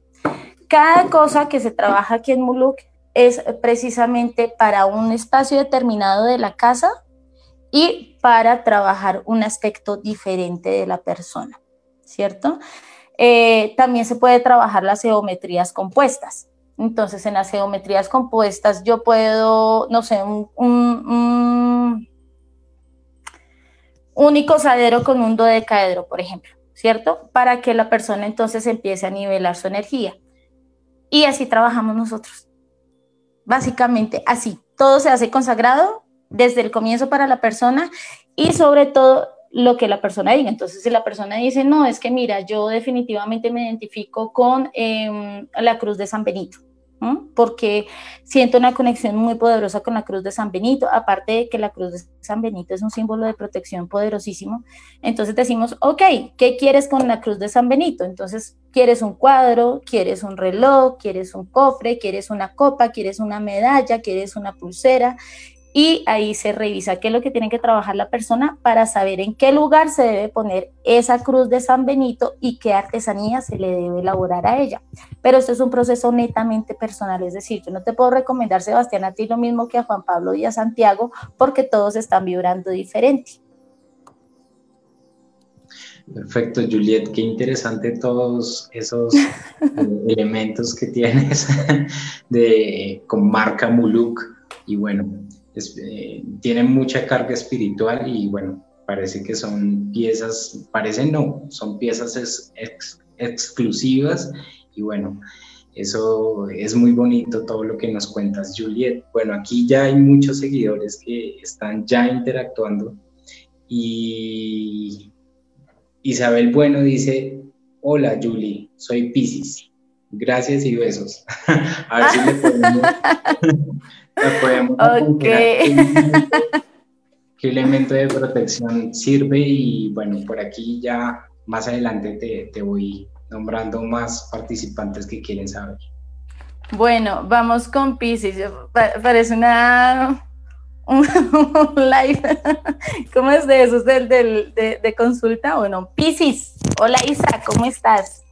Cada cosa que se trabaja aquí en Muluk es precisamente para un espacio determinado de la casa y para trabajar un aspecto diferente de la persona, ¿cierto? Eh, también se puede trabajar las geometrías compuestas. Entonces, en las geometrías compuestas yo puedo, no sé, un, un, un icosadero con un dodecaedro, por ejemplo, ¿cierto? Para que la persona entonces empiece a nivelar su energía. Y así trabajamos nosotros. Básicamente así. Todo se hace consagrado desde el comienzo para la persona y sobre todo lo que la persona diga. Entonces, si la persona dice, no, es que mira, yo definitivamente me identifico con em, la cruz de San Benito, porque siento una conexión muy poderosa con la cruz de San Benito, aparte de que la cruz de San Benito es un símbolo de protección poderosísimo. Entonces decimos, ok, ¿qué quieres con la cruz de San Benito? Entonces, ¿quieres un cuadro? ¿Quieres un reloj? ¿Quieres un cofre? ¿Quieres una copa? ¿Quieres una medalla? ¿Quieres una pulsera? Y ahí se revisa qué es lo que tiene que trabajar la persona para saber en qué lugar se debe poner esa cruz de San Benito y qué artesanía se le debe elaborar a ella. Pero esto es un proceso netamente personal, es decir, yo no te puedo recomendar, Sebastián, a ti lo mismo que a Juan Pablo y a Santiago, porque todos están vibrando diferente. Perfecto, Juliet, qué interesante todos esos eh, elementos que tienes de con marca Muluk y bueno, eh, tienen mucha carga espiritual y bueno, parece que son piezas, parece no, son piezas exclusivas y bueno, eso es muy bonito todo lo que nos cuentas, Juliet. Bueno, aquí ya hay muchos seguidores que están ya interactuando y Isabel Bueno dice, hola Julie, soy Pisces. Gracias y besos. A ver si le podemos, qué, elemento de protección sirve y bueno, por aquí ya más adelante te, te voy nombrando más participantes que quieren saber. Bueno, vamos con Pisces. Parece una un live. ¿Cómo es de esos del, del, de, de, consulta? Bueno, Pisces. Hola Isa, ¿cómo estás?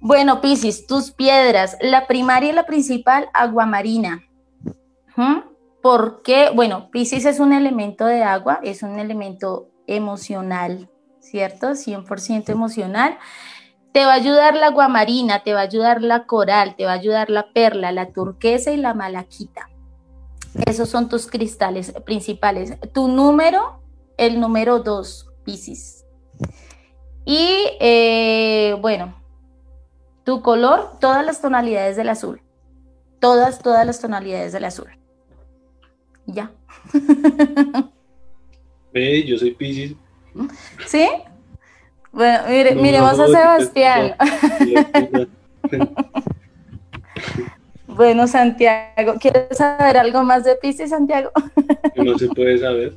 Bueno, Pisces, tus piedras. La primaria y la principal, aguamarina. ¿Por qué? Bueno, Pisces es un elemento de agua, es un elemento emocional, ¿cierto? 100% emocional. Te va a ayudar la aguamarina, te va a ayudar la coral, te va a ayudar la perla, la turquesa y la malaquita. Esos son tus cristales principales. Tu número, el número 2, Pisces. Y eh, bueno, tu color, todas las tonalidades del azul. Todas, todas las tonalidades del azul ya. Ve, yo soy Pisces. ¿Sí? Bueno, mire, miremos a Sebastián. bueno, Santiago, ¿quieres saber algo más de Pisces, Santiago? no se puede saber.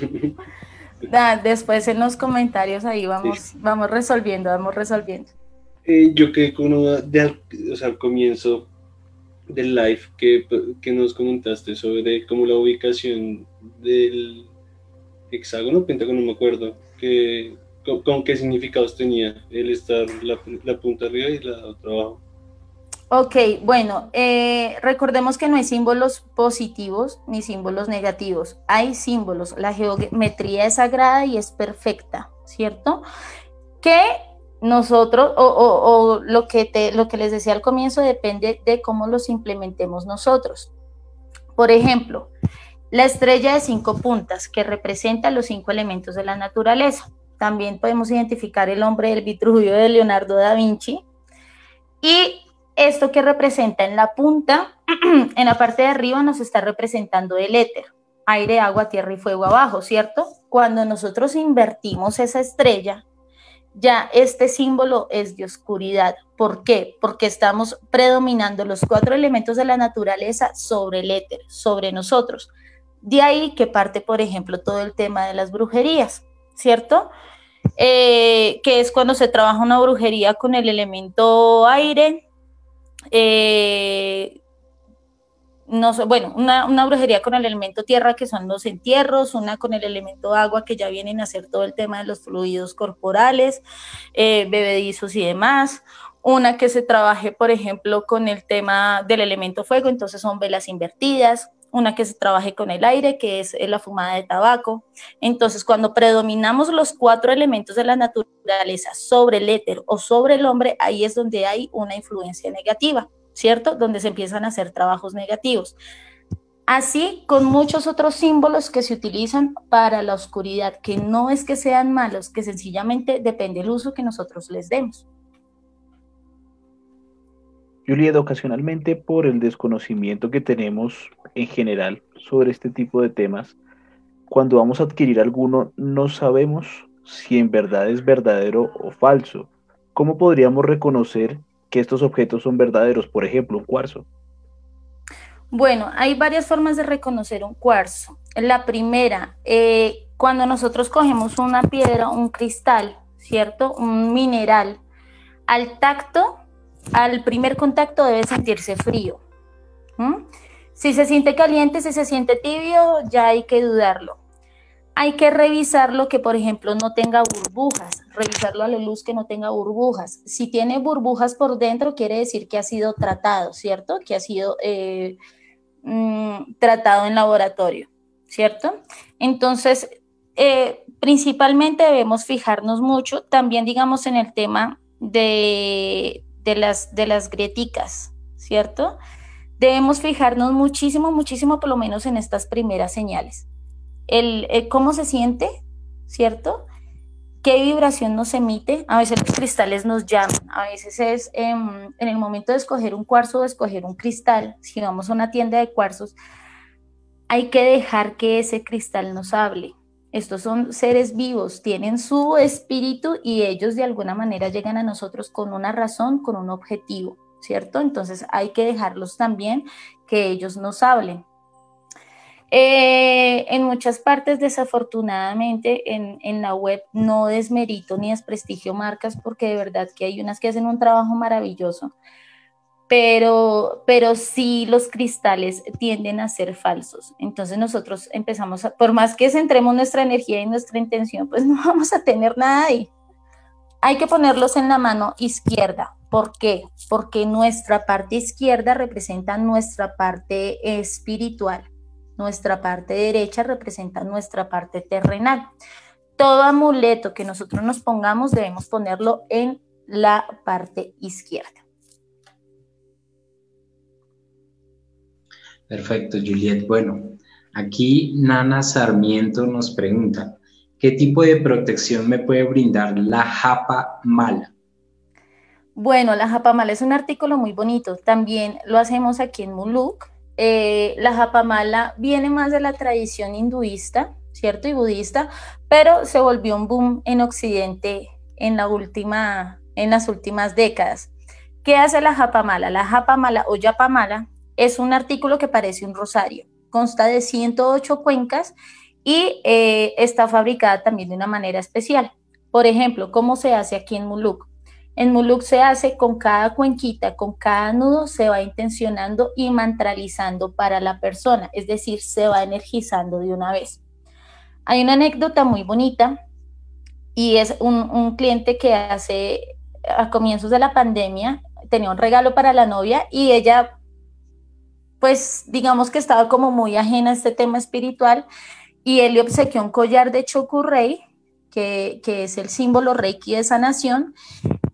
después en los comentarios ahí vamos, vamos resolviendo, vamos resolviendo. Eh, yo quedé con una, de, o sea, al comienzo del live que, que, nos comentaste sobre como la ubicación del hexágono, pentágono, no me acuerdo, que ¿con, qué significados tenía el estar la, la punta arriba y la otra abajo? Ok, bueno, eh, recordemos que no hay símbolos positivos ni símbolos negativos, hay símbolos, la geometría es sagrada y es perfecta, ¿cierto? Que nosotros, o, lo, que te, lo que les decía al comienzo, depende de cómo los implementemos nosotros. Por ejemplo, la estrella de cinco puntas, que representa los cinco elementos de la naturaleza. También podemos identificar el hombre del Vitruvio de Leonardo da Vinci. Y esto que representa en la punta, en la parte de arriba nos está representando el éter, aire, agua, tierra y fuego abajo, ¿cierto? Cuando nosotros invertimos esa estrella, ya este símbolo es de oscuridad. ¿Por qué? Porque estamos predominando los cuatro elementos de la naturaleza sobre el éter, sobre nosotros. De ahí que parte, por ejemplo, todo el tema de las brujerías, ¿cierto? Eh, que es cuando se trabaja una brujería con el elemento aire, eh, no bueno, una, brujería con el elemento tierra, que son los entierros, una con el elemento agua, que ya vienen a hacer todo el tema de los fluidos corporales, eh, bebedizos y demás. Una que se trabaje, por ejemplo, con el tema del elemento fuego, entonces son velas invertidas una que se trabaje con el aire, que es la fumada de tabaco. Entonces, cuando predominamos los cuatro elementos de la naturaleza sobre el éter o sobre el hombre, ahí es donde hay una influencia negativa, ¿cierto? Donde se empiezan a hacer trabajos negativos. Así con muchos otros símbolos que se utilizan para la oscuridad, que no es que sean malos, que sencillamente depende del uso que nosotros les demos. Juliet, ocasionalmente por el desconocimiento que tenemos en general sobre este tipo de temas, cuando vamos a adquirir alguno no sabemos si en verdad es verdadero o falso. ¿Cómo podríamos reconocer que estos objetos son verdaderos? Por ejemplo, un cuarzo. Bueno, hay varias formas de reconocer un cuarzo. La primera, eh, cuando nosotros cogemos una piedra, un cristal, ¿cierto? Un mineral, al tacto al primer contacto debe sentirse frío. Si se siente caliente, si se siente tibio, ya hay que dudarlo. Hay que revisarlo que, por ejemplo, no tenga burbujas, revisarlo a la luz que no tenga burbujas. Si tiene burbujas por dentro, quiere decir que ha sido tratado, ¿cierto? Que ha sido eh, mm, tratado en laboratorio, ¿cierto? Entonces, eh, principalmente debemos fijarnos mucho también, digamos, en el tema de, de las, de las grieticas, ¿cierto? Debemos fijarnos muchísimo, muchísimo, por lo menos en estas primeras señales. El, cómo se siente, ¿cierto? ¿Qué vibración nos emite? A veces los cristales nos llaman, a veces es en el momento de escoger un cuarzo o escoger un cristal, si vamos a una tienda de cuarzos, hay que dejar que ese cristal nos hable, estos son seres vivos, tienen su espíritu y ellos de alguna manera llegan a nosotros con una razón, con un objetivo, ¿cierto? Entonces hay que dejarlos también que ellos nos hablen. Eh, en muchas partes, desafortunadamente, en, la web no desmerito ni desprestigio marcas porque de verdad que hay unas que hacen un trabajo maravilloso, pero, pero sí los cristales tienden a ser falsos. Entonces nosotros empezamos, a, por más que centremos nuestra energía y nuestra intención, pues no vamos a tener nada ahí. Hay que ponerlos en la mano izquierda. ¿Por qué? Porque nuestra parte izquierda representa nuestra parte espiritual. Nuestra parte derecha representa nuestra parte terrenal. Todo amuleto que nosotros nos pongamos debemos ponerlo en la parte izquierda. Perfecto, Juliet. Bueno, aquí Nana Sarmiento nos pregunta, ¿qué tipo de protección me puede brindar la japa mala? Bueno, la japa mala es un artículo muy bonito. También lo hacemos aquí en Muluk. Eh, la japa mala viene más de la tradición hinduista, ¿cierto? Y budista, pero se volvió un boom en Occidente en, la última, en las últimas décadas. ¿Qué hace la japa mala? La japa mala o yapa mala es un artículo que parece un rosario. Consta de 108 cuencas y eh, está fabricada también de una manera especial. Por ejemplo, ¿cómo se hace aquí en Muluk? En Muluk se hace con cada cuenquita, con cada nudo, se va intencionando y mantralizando para la persona, es decir, se va energizando de una vez. Hay una anécdota muy bonita y es un, cliente que hace a comienzos de la pandemia tenía un regalo para la novia y ella pues digamos que estaba como muy ajena a este tema espiritual y él le obsequió un collar de Chokurrey, que, que es el símbolo reiki de sanación,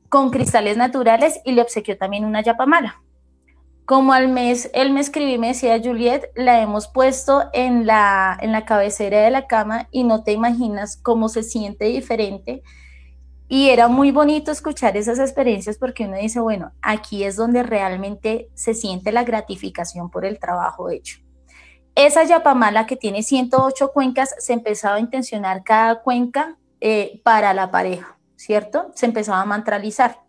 con cristales naturales y le obsequió también una yapamala. Como al mes, él me escribió y me decía, Juliet, la hemos puesto en la, en la cabecera de la cama y no te imaginas cómo se siente diferente. Y era muy bonito escuchar esas experiencias porque uno dice, bueno, aquí es donde realmente se siente la gratificación por el trabajo hecho. Esa yapamala que tiene 108 cuencas, se empezaba a intencionar cada cuenca eh, para la pareja, ¿cierto? Se empezaba a mantralizar.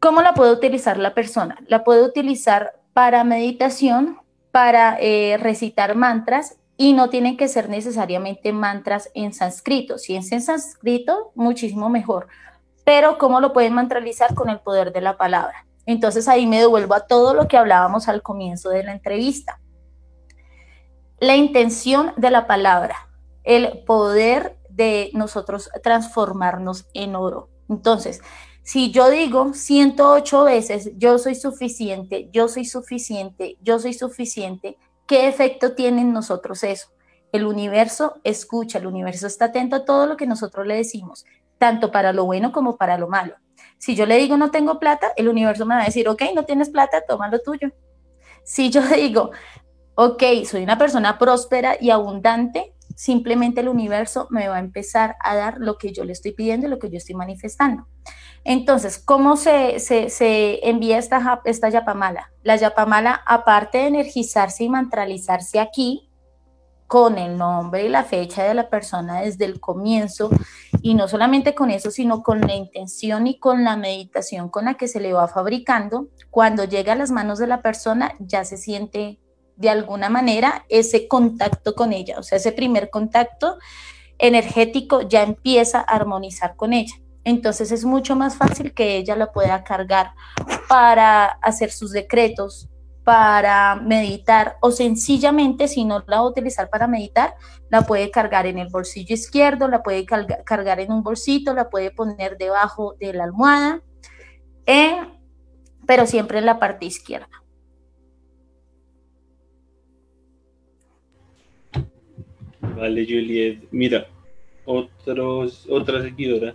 ¿Cómo la puede utilizar la persona? La puede utilizar para meditación, para eh, recitar mantras y no tienen que ser necesariamente mantras en sánscrito. Si es en sánscrito, muchísimo mejor. Pero ¿cómo lo pueden mantralizar con el poder de la palabra? Entonces ahí me devuelvo a todo lo que hablábamos al comienzo de la entrevista. La intención de la palabra, el poder de nosotros transformarnos en oro. Entonces, si yo digo 108 veces, yo soy suficiente, yo soy suficiente, yo soy suficiente, ¿qué efecto tiene en nosotros eso? El universo escucha, el universo está atento a todo lo que nosotros le decimos, tanto para lo bueno como para lo malo. Si yo le digo no tengo plata, el universo me va a decir, ok, no tienes plata, toma lo tuyo. Si yo digo, ok, soy una persona próspera y abundante, simplemente el universo me va a empezar a dar lo que yo le estoy pidiendo y lo que yo estoy manifestando. Entonces, ¿cómo se, envía esta, esta yapamala? La yapamala, aparte de energizarse y mantralizarse aquí, con el nombre y la fecha de la persona desde el comienzo, y no solamente con eso, sino con la intención y con la meditación con la que se le va fabricando, cuando llega a las manos de la persona ya se siente de alguna manera ese contacto con ella, o sea, ese primer contacto energético ya empieza a armonizar con ella. Entonces es mucho más fácil que ella la pueda cargar para hacer sus decretos, para meditar o sencillamente si no la va a utilizar para meditar, la puede cargar en el bolsillo izquierdo, la puede cargar en un bolsito, la puede poner debajo de la almohada, pero siempre en la parte izquierda. Vale, Juliet. Mira, otros, otra seguidora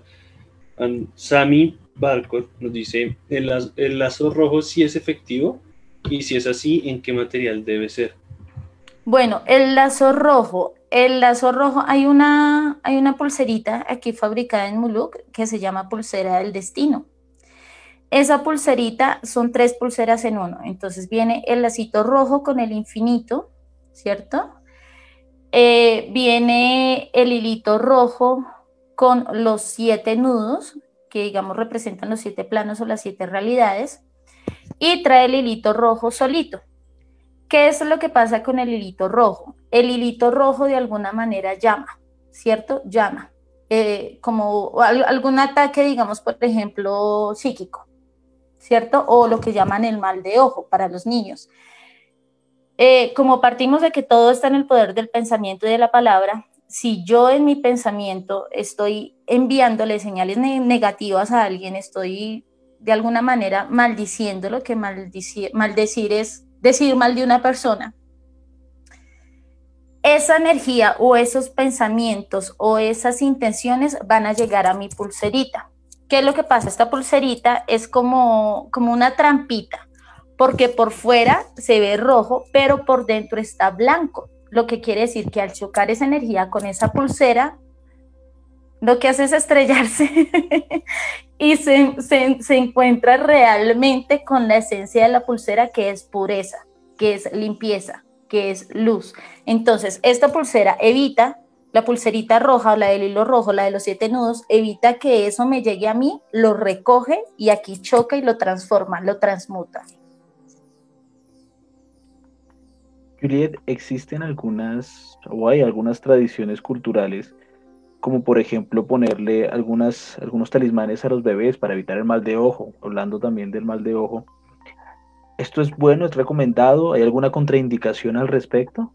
Sami Barcor nos dice, ¿el, lazo rojo sí es efectivo? Y si es así, ¿en qué material debe ser? Bueno, el lazo rojo, el lazo rojo, hay una, hay una pulserita aquí fabricada en Muluk que se llama pulsera del destino. Esa pulserita son tres pulseras en uno. Entonces viene el lacito rojo con el infinito, ¿cierto? Eh, viene el hilito rojo con los siete nudos, que digamos representan los siete planos o las siete realidades, y trae el hilito rojo solito. ¿Qué es lo que pasa con el hilito rojo? El hilito rojo de alguna manera llama, ¿cierto? Llama. Eh, como algún ataque, digamos, por ejemplo, psíquico, ¿cierto? O lo que llaman el mal de ojo para los niños. Eh, como partimos de que todo está en el poder del pensamiento y de la palabra, si yo en mi pensamiento estoy enviándole señales negativas a alguien, estoy de alguna manera maldiciéndolo, que maldecir es decir mal de una persona, esa energía o esos pensamientos o esas intenciones van a llegar a mi pulserita. ¿Qué es lo que pasa? Esta pulserita es como, como una trampita, porque por fuera se ve rojo, pero por dentro está blanco lo que quiere decir que al chocar esa energía con esa pulsera, lo que hace es estrellarse y se, se, encuentra realmente con la esencia de la pulsera que es pureza, que es limpieza, que es luz. Entonces, esta pulsera evita, la pulserita roja o la del hilo rojo, la de los siete nudos, evita que eso me llegue a mí, lo recoge y aquí choca y lo transforma, lo transmuta. Juliet, existen algunas o hay algunas tradiciones culturales, como por ejemplo ponerle algunas, algunos talismanes a los bebés para evitar el mal de ojo, hablando también del mal de ojo. ¿Esto es bueno, es recomendado? ¿Hay alguna contraindicación al respecto?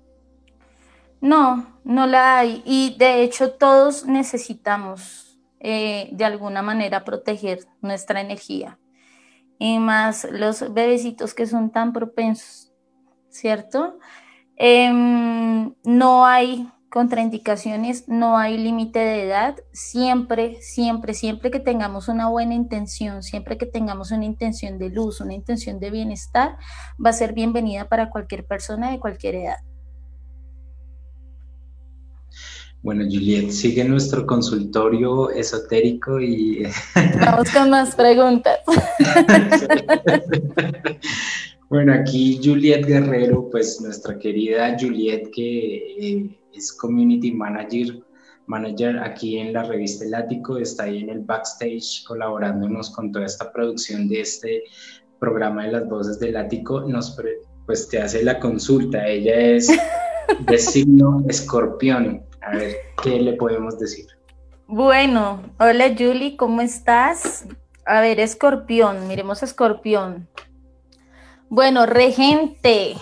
No, no la hay. Y de hecho todos necesitamos eh, de alguna manera proteger nuestra energía. Y más los bebecitos que son tan propensos, ¿cierto? Em, no hay contraindicaciones, no hay límite de edad, siempre, siempre, siempre que tengamos una buena intención, siempre que tengamos una intención de luz, una intención de bienestar, va a ser bienvenida para cualquier persona de cualquier edad. Bueno, Juliet, sigue nuestro consultorio esotérico y... Vamos con más preguntas. bueno, aquí Juliet Guerrero, pues nuestra querida Juliet que eh, es Community Manager, manager aquí en la revista El Ático, está ahí en el backstage colaborándonos con toda esta producción de este programa de las voces del Ático, nos pues te hace la consulta, ella es de signo escorpión, a ver, ¿qué le podemos decir? Bueno, hola Julie, ¿cómo estás? A ver, escorpión, miremos escorpión. Bueno, regente,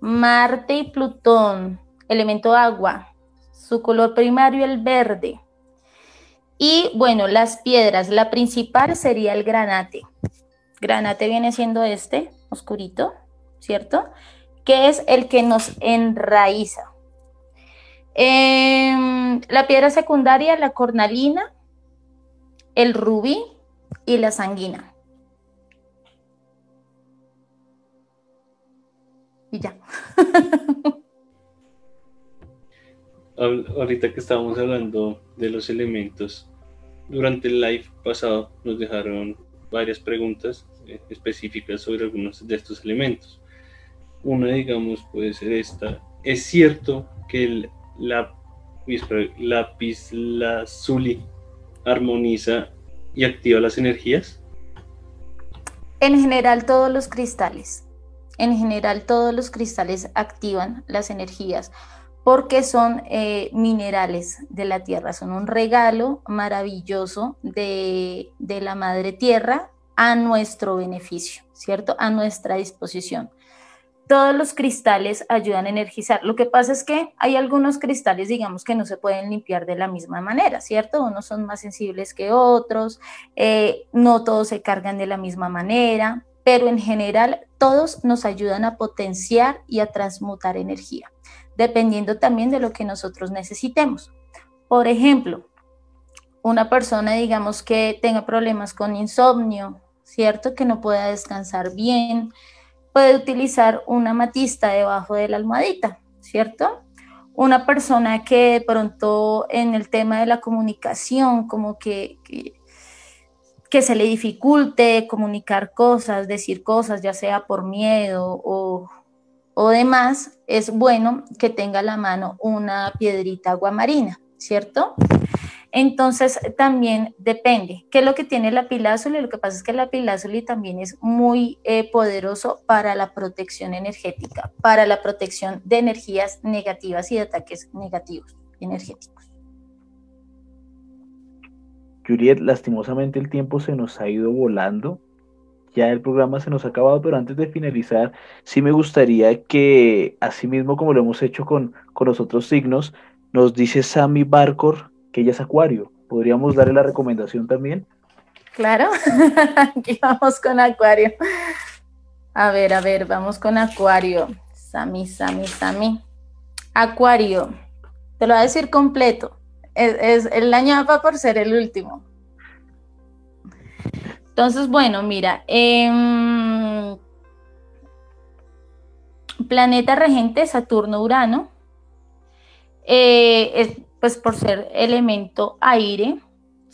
Marte y Plutón, elemento agua, su color primario el verde. Y bueno, las piedras, la principal sería el granate. Granate viene siendo este, oscurito, ¿cierto? Que es el que nos enraiza. Em, la piedra secundaria, la cornalina, el rubí y la sanguina. Y ya. ahorita que estábamos hablando de los elementos, durante el live pasado nos dejaron varias preguntas eh, específicas sobre algunos de estos elementos. Una, digamos, puede ser esta. ¿Es cierto que el la lápiz lazuli armoniza y activa las energías? En general todos los cristales, en general todos los cristales activan las energías porque son eh, minerales de la tierra, son un regalo maravilloso de, de la madre tierra a nuestro beneficio, ¿cierto? A nuestra disposición todos los cristales ayudan a energizar. Lo que pasa es que hay algunos cristales, digamos, que no se pueden limpiar de la misma manera, ¿cierto? Unos son más sensibles que otros, eh, no todos se cargan de la misma manera, pero en general todos nos ayudan a potenciar y a transmutar energía, dependiendo también de lo que nosotros necesitemos. Por ejemplo, una persona, digamos, que tenga problemas con insomnio, ¿cierto? Que no pueda descansar bien, puede utilizar una amatista debajo de la almohadita, ¿cierto? Una persona que de pronto en el tema de la comunicación, como que, que, se le dificulte comunicar cosas, decir cosas, ya sea por miedo o, o demás, es bueno que tenga a la mano una piedrita aguamarina, ¿cierto? Entonces también depende. ¿Qué es lo que tiene la pilázuli? Lo que pasa es que la pilázuli también es muy eh, poderoso para la protección energética, para la protección de energías negativas y de ataques negativos energéticos. Juliet, lastimosamente el tiempo se nos ha ido volando. Ya el programa se nos ha acabado, pero antes de finalizar, sí me gustaría que, así mismo como lo hemos hecho con, con los otros signos, nos dice Sammy Barcor que ella es Acuario. ¿Podríamos darle la recomendación también? Claro, aquí vamos con Acuario. A ver, a ver, vamos con Acuario. Sami, Sami, Sami. Acuario. Te lo voy a decir completo. Es, el año va por ser el último. Entonces, bueno, mira. Em, planeta regente Saturno-Urano. Eh, pues por ser elemento aire,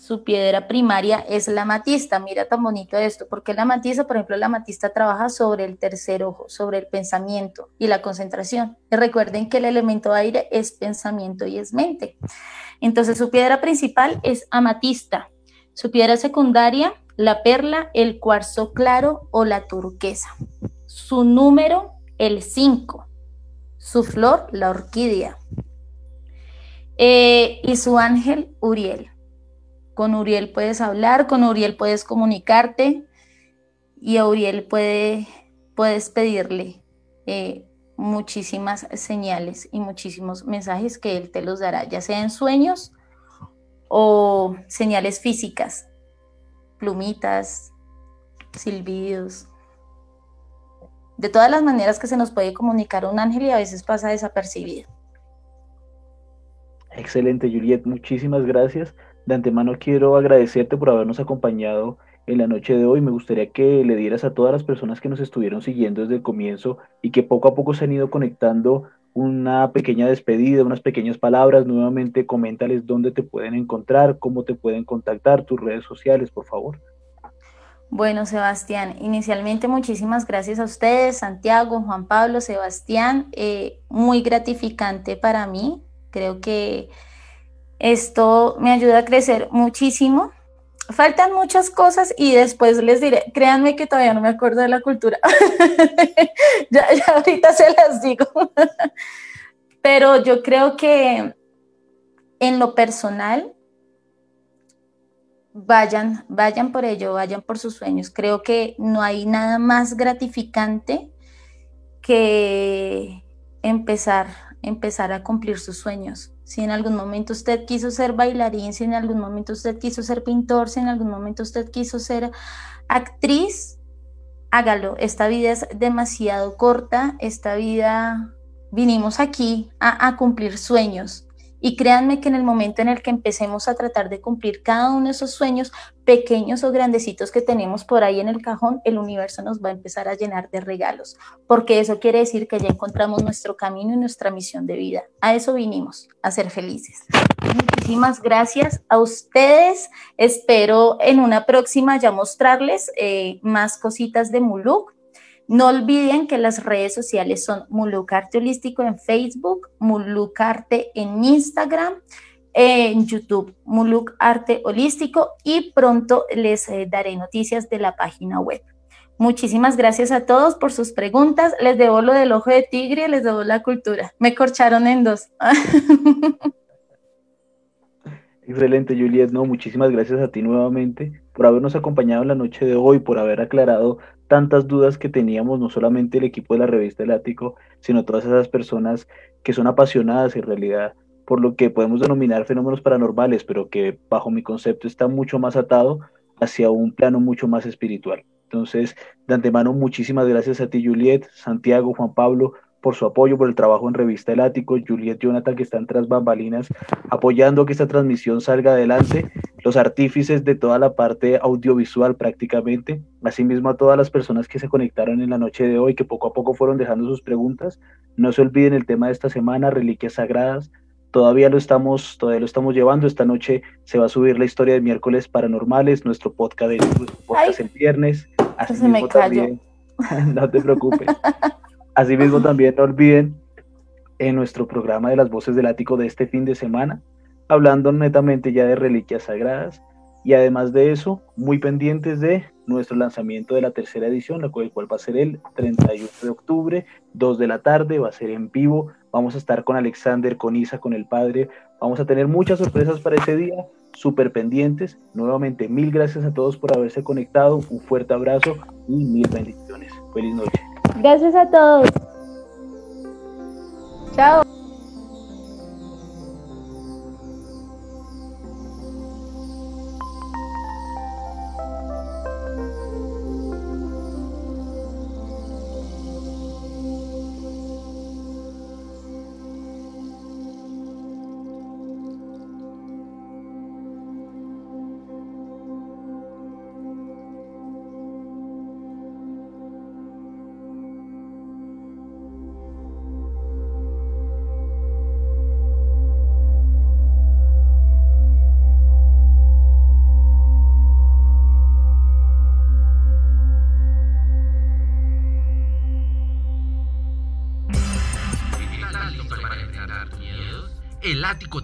su piedra primaria es la matista. Mira tan bonito esto, porque la matista, por ejemplo, la matista trabaja sobre el tercer ojo, sobre el pensamiento y la concentración. Y recuerden que el elemento aire es pensamiento y es mente. Entonces su piedra principal es amatista. Su piedra secundaria, la perla, el cuarzo claro o la turquesa. Su número, el 5. Su flor, la orquídea. Eh, y su ángel Uriel. Con Uriel puedes hablar, con Uriel puedes comunicarte y a Uriel puede, puedes pedirle eh, muchísimas señales y muchísimos mensajes que Él te los dará, ya sea en sueños o señales físicas, plumitas, silbidos, de todas las maneras que se nos puede comunicar un ángel y a veces pasa desapercibido. Excelente, Juliet, muchísimas gracias. De antemano quiero agradecerte por habernos acompañado en la noche de hoy. Me gustaría que le dieras a todas las personas que nos estuvieron siguiendo desde el comienzo y que poco a poco se han ido conectando una pequeña despedida, unas pequeñas palabras. Nuevamente, coméntales dónde te pueden encontrar, cómo te pueden contactar, tus redes sociales, por favor. Bueno, Sebastián, inicialmente muchísimas gracias a ustedes, Santiago, Juan Pablo, Sebastián. Eh, muy gratificante para mí. Creo que esto me ayuda a crecer muchísimo. Faltan muchas cosas y después les diré, créanme que todavía no me acuerdo de la cultura. ya, ahorita se las digo. Pero yo creo que en lo personal, vayan, vayan por ello, vayan por sus sueños. Creo que no hay nada más gratificante que empezar, empezar a cumplir sus sueños. Si en algún momento usted quiso ser bailarín, si en algún momento usted quiso ser pintor, si en algún momento usted quiso ser actriz, hágalo. Esta vida es demasiado corta, esta vida vinimos aquí a, a cumplir sueños. Y créanme que en el momento en el que empecemos a tratar de cumplir cada uno de esos sueños, pequeños o grandecitos que tenemos por ahí en el cajón, el universo nos va a empezar a llenar de regalos, porque eso quiere decir que ya encontramos nuestro camino y nuestra misión de vida. A eso vinimos, a ser felices. Muchísimas gracias a ustedes. Espero en una próxima ya mostrarles eh, más cositas de Muluk no olviden que las redes sociales son Mulucarte Holístico en Facebook, Mulucarte en Instagram, en YouTube, Muluk Arte Holístico y pronto les eh, daré noticias de la página web. Muchísimas gracias a todos por sus preguntas. Les debo lo del ojo de tigre, les debo la cultura. Me corcharon en dos. Excelente, Juliet. No, muchísimas gracias a ti nuevamente por habernos acompañado en la noche de hoy, por haber aclarado tantas dudas que teníamos, no solamente el equipo de la revista El Ático, sino todas esas personas que son apasionadas en realidad por lo que podemos denominar fenómenos paranormales, pero que bajo mi concepto está mucho más atado hacia un plano mucho más espiritual. Entonces, de antemano, muchísimas gracias a ti, Juliet, Santiago, Juan Pablo, por su apoyo, por el trabajo en Revista El Ático, Juliet Jonathan, que están tras bambalinas, apoyando que esta transmisión salga adelante, los artífices de toda la parte audiovisual prácticamente, asimismo a todas las personas que se conectaron en la noche de hoy, que poco a poco fueron dejando sus preguntas. No se olviden el tema de esta semana, reliquias sagradas. Todavía lo estamos, todavía lo estamos llevando. Esta noche se va a subir la historia de miércoles paranormales, nuestro podcast, de, podcast el viernes. Así me también, no te preocupes. Asimismo, también no olviden en nuestro programa de las voces del ático de este fin de semana, hablando netamente ya de reliquias sagradas y además de eso, muy pendientes de nuestro lanzamiento de la tercera edición, la cual, va a ser el 31 de octubre, 2 de la tarde, va a ser en vivo, vamos a estar con Alexander, con Isa, con el padre, vamos a tener muchas sorpresas para ese día, súper pendientes. Nuevamente, mil gracias a todos por haberse conectado, un fuerte abrazo y mil bendiciones. Feliz noche. Gracias a todos. Chao.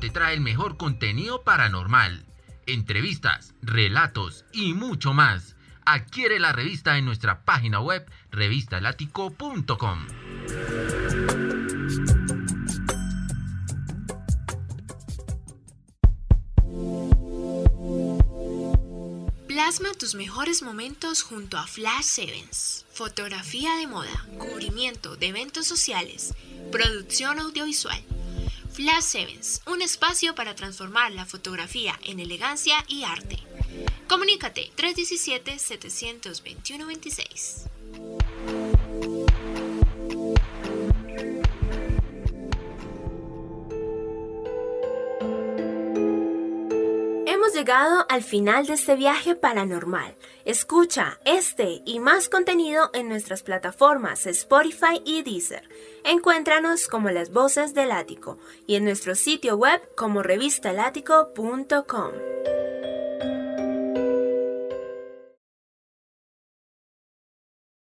Te trae el mejor contenido paranormal, entrevistas, relatos y mucho más. Adquiere la revista en nuestra página web revistalático.com. Plasma tus mejores momentos junto a Flash Sevens. Fotografía de moda, cubrimiento de eventos sociales, producción audiovisual. Flash Sevens, un espacio para transformar la fotografía en elegancia y arte. Comunícate 317-721-26. Llegado al final de este viaje paranormal. Escucha este y más contenido en nuestras plataformas Spotify y Deezer. Encuéntranos como las voces del ático y en nuestro sitio web como revistalático.com.